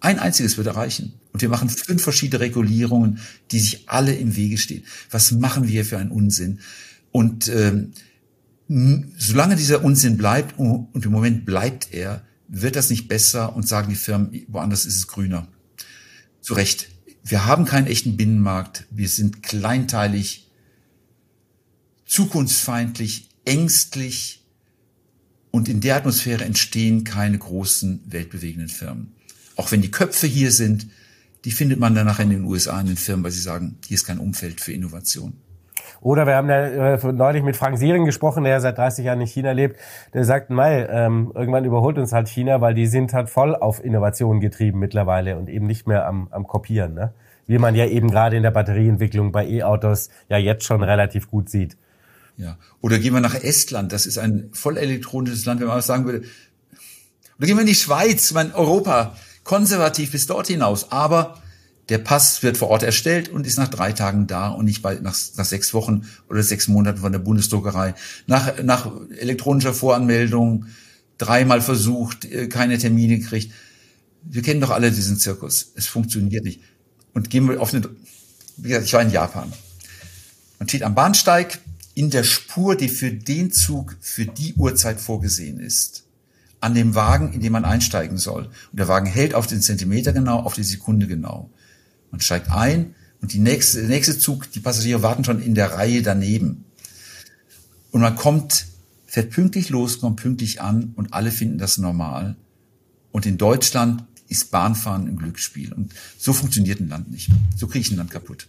Ein einziges würde reichen. Und wir machen fünf verschiedene Regulierungen, die sich alle im Wege stehen. Was machen wir für einen Unsinn? Und ähm, solange dieser Unsinn bleibt, und im Moment bleibt er, wird das nicht besser und sagen die Firmen, woanders ist es grüner. Zu Recht. Wir haben keinen echten Binnenmarkt. Wir sind kleinteilig, zukunftsfeindlich, ängstlich und in der Atmosphäre entstehen keine großen weltbewegenden Firmen. Auch wenn die Köpfe hier sind, die findet man dann nachher in den USA in den Firmen, weil sie sagen, hier ist kein Umfeld für Innovation. Oder wir haben ja äh, neulich mit Frank Siering gesprochen, der seit 30 Jahren in China lebt. Der sagt, Mai, ähm, irgendwann überholt uns halt China, weil die sind halt voll auf Innovation getrieben mittlerweile und eben nicht mehr am, am Kopieren. Ne? Wie man ja eben gerade in der Batterieentwicklung bei E-Autos ja jetzt schon relativ gut sieht. Ja. Oder gehen wir nach Estland, das ist ein voll elektronisches Land, wenn man sagen würde. Oder gehen wir in die Schweiz, mein Europa, konservativ bis dort hinaus, aber der Pass wird vor Ort erstellt und ist nach drei Tagen da und nicht bei, nach, nach sechs Wochen oder sechs Monaten von der Bundesdruckerei. Nach, nach elektronischer Voranmeldung, dreimal versucht, äh, keine Termine gekriegt. Wir kennen doch alle diesen Zirkus. Es funktioniert nicht. Und gehen wir auf eine, wie gesagt, ich war in Japan. Man steht am Bahnsteig in der Spur, die für den Zug für die Uhrzeit vorgesehen ist. An dem Wagen, in dem man einsteigen soll. Und der Wagen hält auf den Zentimeter genau, auf die Sekunde genau. Man steigt ein und die nächste, der nächste Zug, die Passagiere warten schon in der Reihe daneben. Und man kommt, fährt pünktlich los, kommt pünktlich an und alle finden das normal. Und in Deutschland ist Bahnfahren ein Glücksspiel. Und so funktioniert ein Land nicht. So kriege ich ein Land kaputt.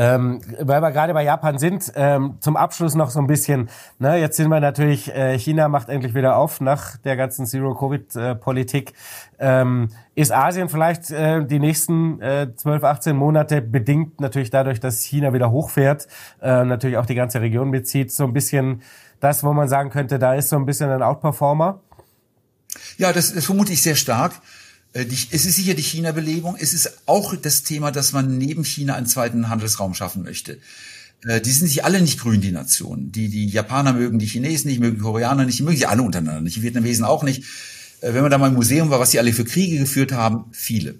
Ähm, weil wir gerade bei Japan sind, ähm, zum Abschluss noch so ein bisschen. Ne, jetzt sind wir natürlich, äh, China macht endlich wieder auf nach der ganzen Zero-Covid-Politik. Ähm, ist Asien vielleicht äh, die nächsten äh, 12, 18 Monate bedingt natürlich dadurch, dass China wieder hochfährt, äh, natürlich auch die ganze Region bezieht, so ein bisschen das, wo man sagen könnte, da ist so ein bisschen ein Outperformer? Ja, das, das vermute ich sehr stark. Äh, es ist sicher die China-Belebung. Es ist auch das Thema, dass man neben China einen zweiten Handelsraum schaffen möchte. Äh, die sind sich alle nicht grün, die Nationen. Die, die Japaner mögen die Chinesen nicht, mögen die Koreaner nicht, die mögen sie alle untereinander nicht, die Vietnamesen auch nicht. Äh, wenn man da mal im Museum war, was sie alle für Kriege geführt haben, viele.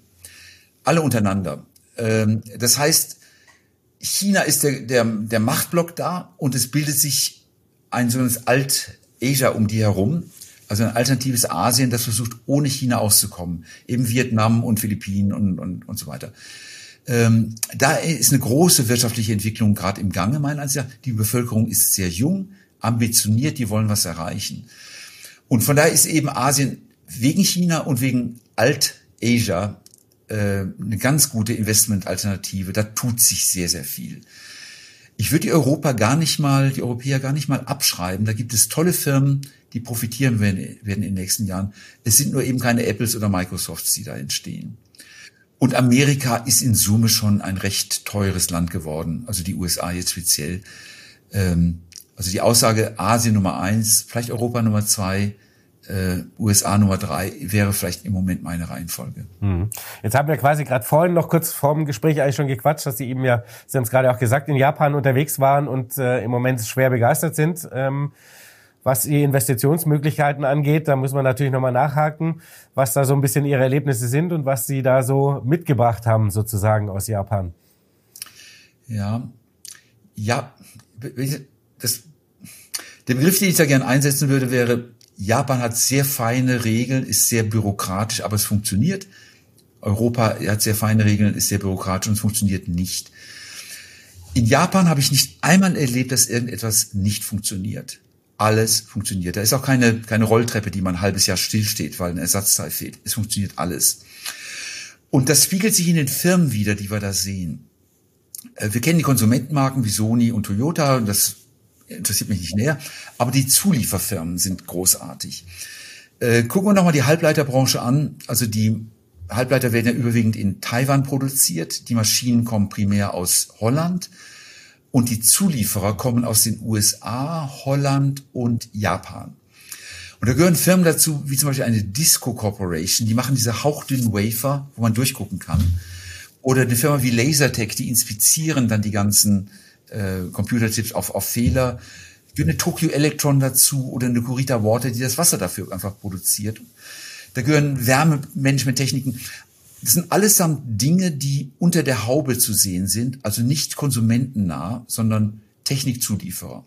Alle untereinander. Ähm, das heißt, China ist der, der, der Machtblock da und es bildet sich ein so ein Alt-Asia um die herum also ein alternatives Asien, das versucht, ohne China auszukommen. Eben Vietnam und Philippinen und, und, und so weiter. Ähm, da ist eine große wirtschaftliche Entwicklung gerade im Gange, meiner Ansicht nach. Die Bevölkerung ist sehr jung, ambitioniert, die wollen was erreichen. Und von daher ist eben Asien wegen China und wegen Alt-Asia äh, eine ganz gute Investmentalternative. Da tut sich sehr, sehr viel. Ich würde die Europa gar nicht mal, die Europäer gar nicht mal abschreiben. Da gibt es tolle Firmen, die profitieren werden, werden in den nächsten Jahren. Es sind nur eben keine Apples oder Microsofts, die da entstehen. Und Amerika ist in Summe schon ein recht teures Land geworden, also die USA jetzt speziell. Ähm, also die Aussage Asien Nummer eins, vielleicht Europa Nummer zwei, äh, USA Nummer drei wäre vielleicht im Moment meine Reihenfolge. Hm. Jetzt haben wir quasi gerade vorhin noch kurz vor dem Gespräch eigentlich schon gequatscht, dass Sie eben ja, Sie haben es gerade auch gesagt, in Japan unterwegs waren und äh, im Moment schwer begeistert sind. Ähm, was die Investitionsmöglichkeiten angeht, da muss man natürlich nochmal nachhaken, was da so ein bisschen Ihre Erlebnisse sind und was Sie da so mitgebracht haben, sozusagen aus Japan. Ja, ja, das, der Begriff, den ich da gerne einsetzen würde, wäre, Japan hat sehr feine Regeln, ist sehr bürokratisch, aber es funktioniert. Europa hat sehr feine Regeln, ist sehr bürokratisch und es funktioniert nicht. In Japan habe ich nicht einmal erlebt, dass irgendetwas nicht funktioniert alles funktioniert. Da ist auch keine, keine Rolltreppe, die man ein halbes Jahr stillsteht, weil ein Ersatzteil fehlt. Es funktioniert alles. Und das spiegelt sich in den Firmen wieder, die wir da sehen. Äh, wir kennen die Konsumentenmarken wie Sony und Toyota, das interessiert mich nicht näher, aber die Zulieferfirmen sind großartig. Äh, gucken wir nochmal die Halbleiterbranche an. Also die Halbleiter werden ja überwiegend in Taiwan produziert. Die Maschinen kommen primär aus Holland. Und die Zulieferer kommen aus den USA, Holland und Japan. Und da gehören Firmen dazu, wie zum Beispiel eine Disco Corporation, die machen diese hauchdünnen Wafer, wo man durchgucken kann. Oder eine Firma wie Lasertech, die inspizieren dann die ganzen äh, Computerchips auf, auf Fehler. Gehört eine Tokyo Electron dazu oder eine Kurita Water, die das Wasser dafür einfach produziert. Da gehören Wärmemanagementtechniken. Das sind allesamt Dinge, die unter der Haube zu sehen sind, also nicht konsumentennah, sondern Technikzulieferer.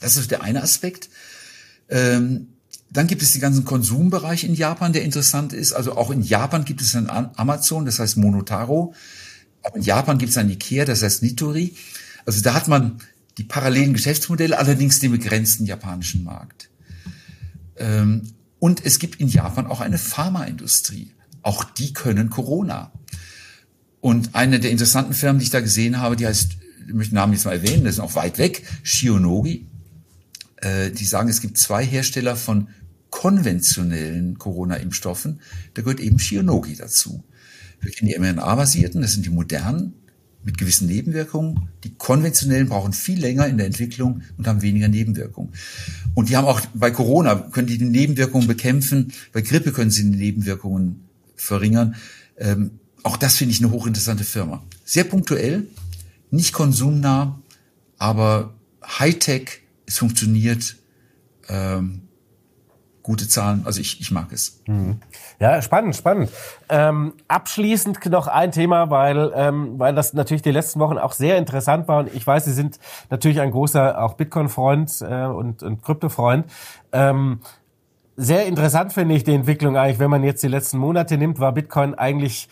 Das ist der eine Aspekt. Ähm, dann gibt es die ganzen Konsumbereich in Japan, der interessant ist. Also auch in Japan gibt es ein Amazon, das heißt Monotaro. Auch in Japan gibt es ein Ikea, das heißt Nitori. Also da hat man die parallelen Geschäftsmodelle, allerdings den begrenzten japanischen Markt. Ähm, und es gibt in Japan auch eine Pharmaindustrie. Auch die können Corona. Und eine der interessanten Firmen, die ich da gesehen habe, die heißt, ich möchte den Namen jetzt mal erwähnen, das ist auch weit weg, Shionogi. Äh, die sagen, es gibt zwei Hersteller von konventionellen Corona-Impfstoffen. Da gehört eben Shionogi dazu. Wir kennen die mRNA-basierten, das sind die modernen mit gewissen Nebenwirkungen. Die konventionellen brauchen viel länger in der Entwicklung und haben weniger Nebenwirkungen. Und die haben auch bei Corona, können die die Nebenwirkungen bekämpfen, bei Grippe können sie die Nebenwirkungen verringern. Ähm, auch das finde ich eine hochinteressante Firma. Sehr punktuell, nicht konsumnah, aber Hightech, es funktioniert. Ähm, gute Zahlen. Also ich, ich mag es. Mhm. Ja, spannend, spannend. Ähm, abschließend noch ein Thema, weil, ähm, weil das natürlich die letzten Wochen auch sehr interessant war. Und ich weiß, Sie sind natürlich ein großer auch Bitcoin-Freund äh, und, und Krypto-Freund. Ähm, sehr interessant finde ich die Entwicklung eigentlich, wenn man jetzt die letzten Monate nimmt, war Bitcoin eigentlich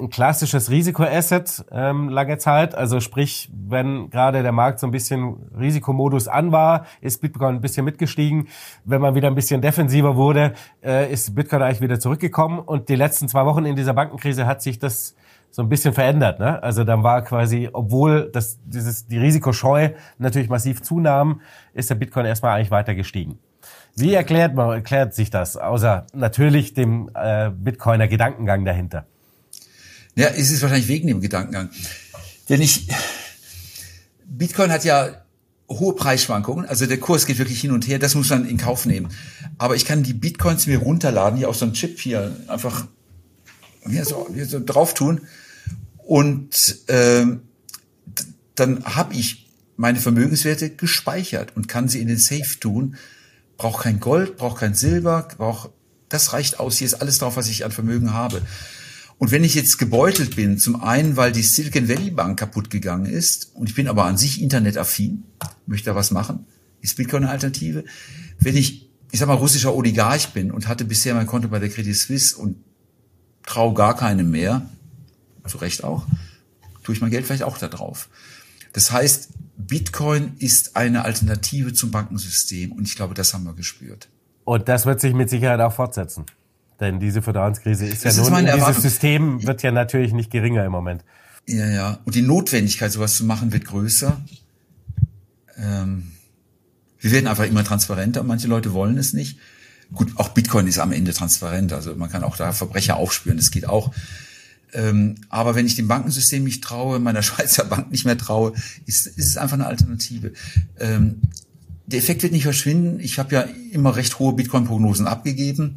ein klassisches Risikoasset ähm, lange Zeit. Also sprich, wenn gerade der Markt so ein bisschen Risikomodus an war, ist Bitcoin ein bisschen mitgestiegen. Wenn man wieder ein bisschen defensiver wurde, äh, ist Bitcoin eigentlich wieder zurückgekommen. Und die letzten zwei Wochen in dieser Bankenkrise hat sich das so ein bisschen verändert. Ne? Also dann war quasi, obwohl das, dieses, die Risikoscheu natürlich massiv zunahm, ist der Bitcoin erstmal eigentlich weiter gestiegen. Wie erklärt man, erklärt sich das, außer natürlich dem äh, Bitcoiner Gedankengang dahinter? Ja, es ist wahrscheinlich wegen dem Gedankengang. Denn ich, Bitcoin hat ja hohe Preisschwankungen, also der Kurs geht wirklich hin und her, das muss man in Kauf nehmen. Aber ich kann die Bitcoins mir runterladen, hier auf so einem Chip hier einfach hier so, hier so drauf tun und ähm, dann habe ich meine Vermögenswerte gespeichert und kann sie in den Safe tun. Braucht kein Gold, braucht kein Silber, braucht das reicht aus. Hier ist alles drauf, was ich an Vermögen habe. Und wenn ich jetzt gebeutelt bin, zum einen, weil die Silicon Valley Bank kaputt gegangen ist, und ich bin aber an sich internetaffin, möchte da was machen, ist Bitcoin eine Alternative. Wenn ich, ich sag mal, russischer Oligarch bin und hatte bisher mein Konto bei der Credit Suisse und traue gar keinem mehr, zu Recht auch, tue ich mein Geld vielleicht auch da drauf. Das heißt, Bitcoin ist eine Alternative zum Bankensystem und ich glaube, das haben wir gespürt. Und das wird sich mit Sicherheit auch fortsetzen. Denn diese Vertrauenskrise ist das ja nun, ist dieses System wird ja natürlich nicht geringer im Moment. Ja, ja. Und die Notwendigkeit, sowas zu machen, wird größer. Ähm, wir werden einfach immer transparenter. Manche Leute wollen es nicht. Gut, auch Bitcoin ist am Ende transparent. Also man kann auch da Verbrecher aufspüren. Das geht auch. Ähm, aber wenn ich dem Bankensystem nicht traue, meiner Schweizer Bank nicht mehr traue, ist, ist es einfach eine Alternative. Ähm, der Effekt wird nicht verschwinden. Ich habe ja immer recht hohe Bitcoin-Prognosen abgegeben.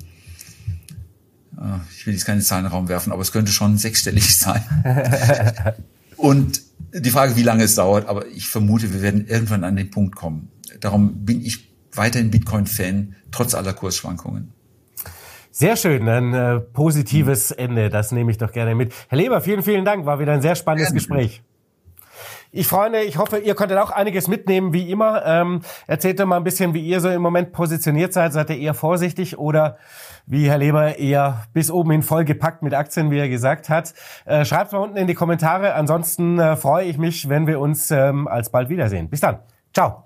Äh, ich will jetzt keine Zahlen in den Raum werfen, aber es könnte schon sechsstellig sein. Und die Frage, wie lange es dauert, aber ich vermute, wir werden irgendwann an den Punkt kommen. Darum bin ich weiterhin Bitcoin-Fan, trotz aller Kursschwankungen. Sehr schön, ein äh, positives Ende, das nehme ich doch gerne mit. Herr Leber, vielen, vielen Dank, war wieder ein sehr spannendes gerne. Gespräch. Ich Freunde, ich hoffe, ihr konntet auch einiges mitnehmen, wie immer. Ähm, erzählt doch mal ein bisschen, wie ihr so im Moment positioniert seid. Seid ihr eher vorsichtig oder wie Herr Leber eher bis oben hin vollgepackt mit Aktien, wie er gesagt hat? Äh, schreibt mal unten in die Kommentare. Ansonsten äh, freue ich mich, wenn wir uns ähm, alsbald wiedersehen. Bis dann. Ciao.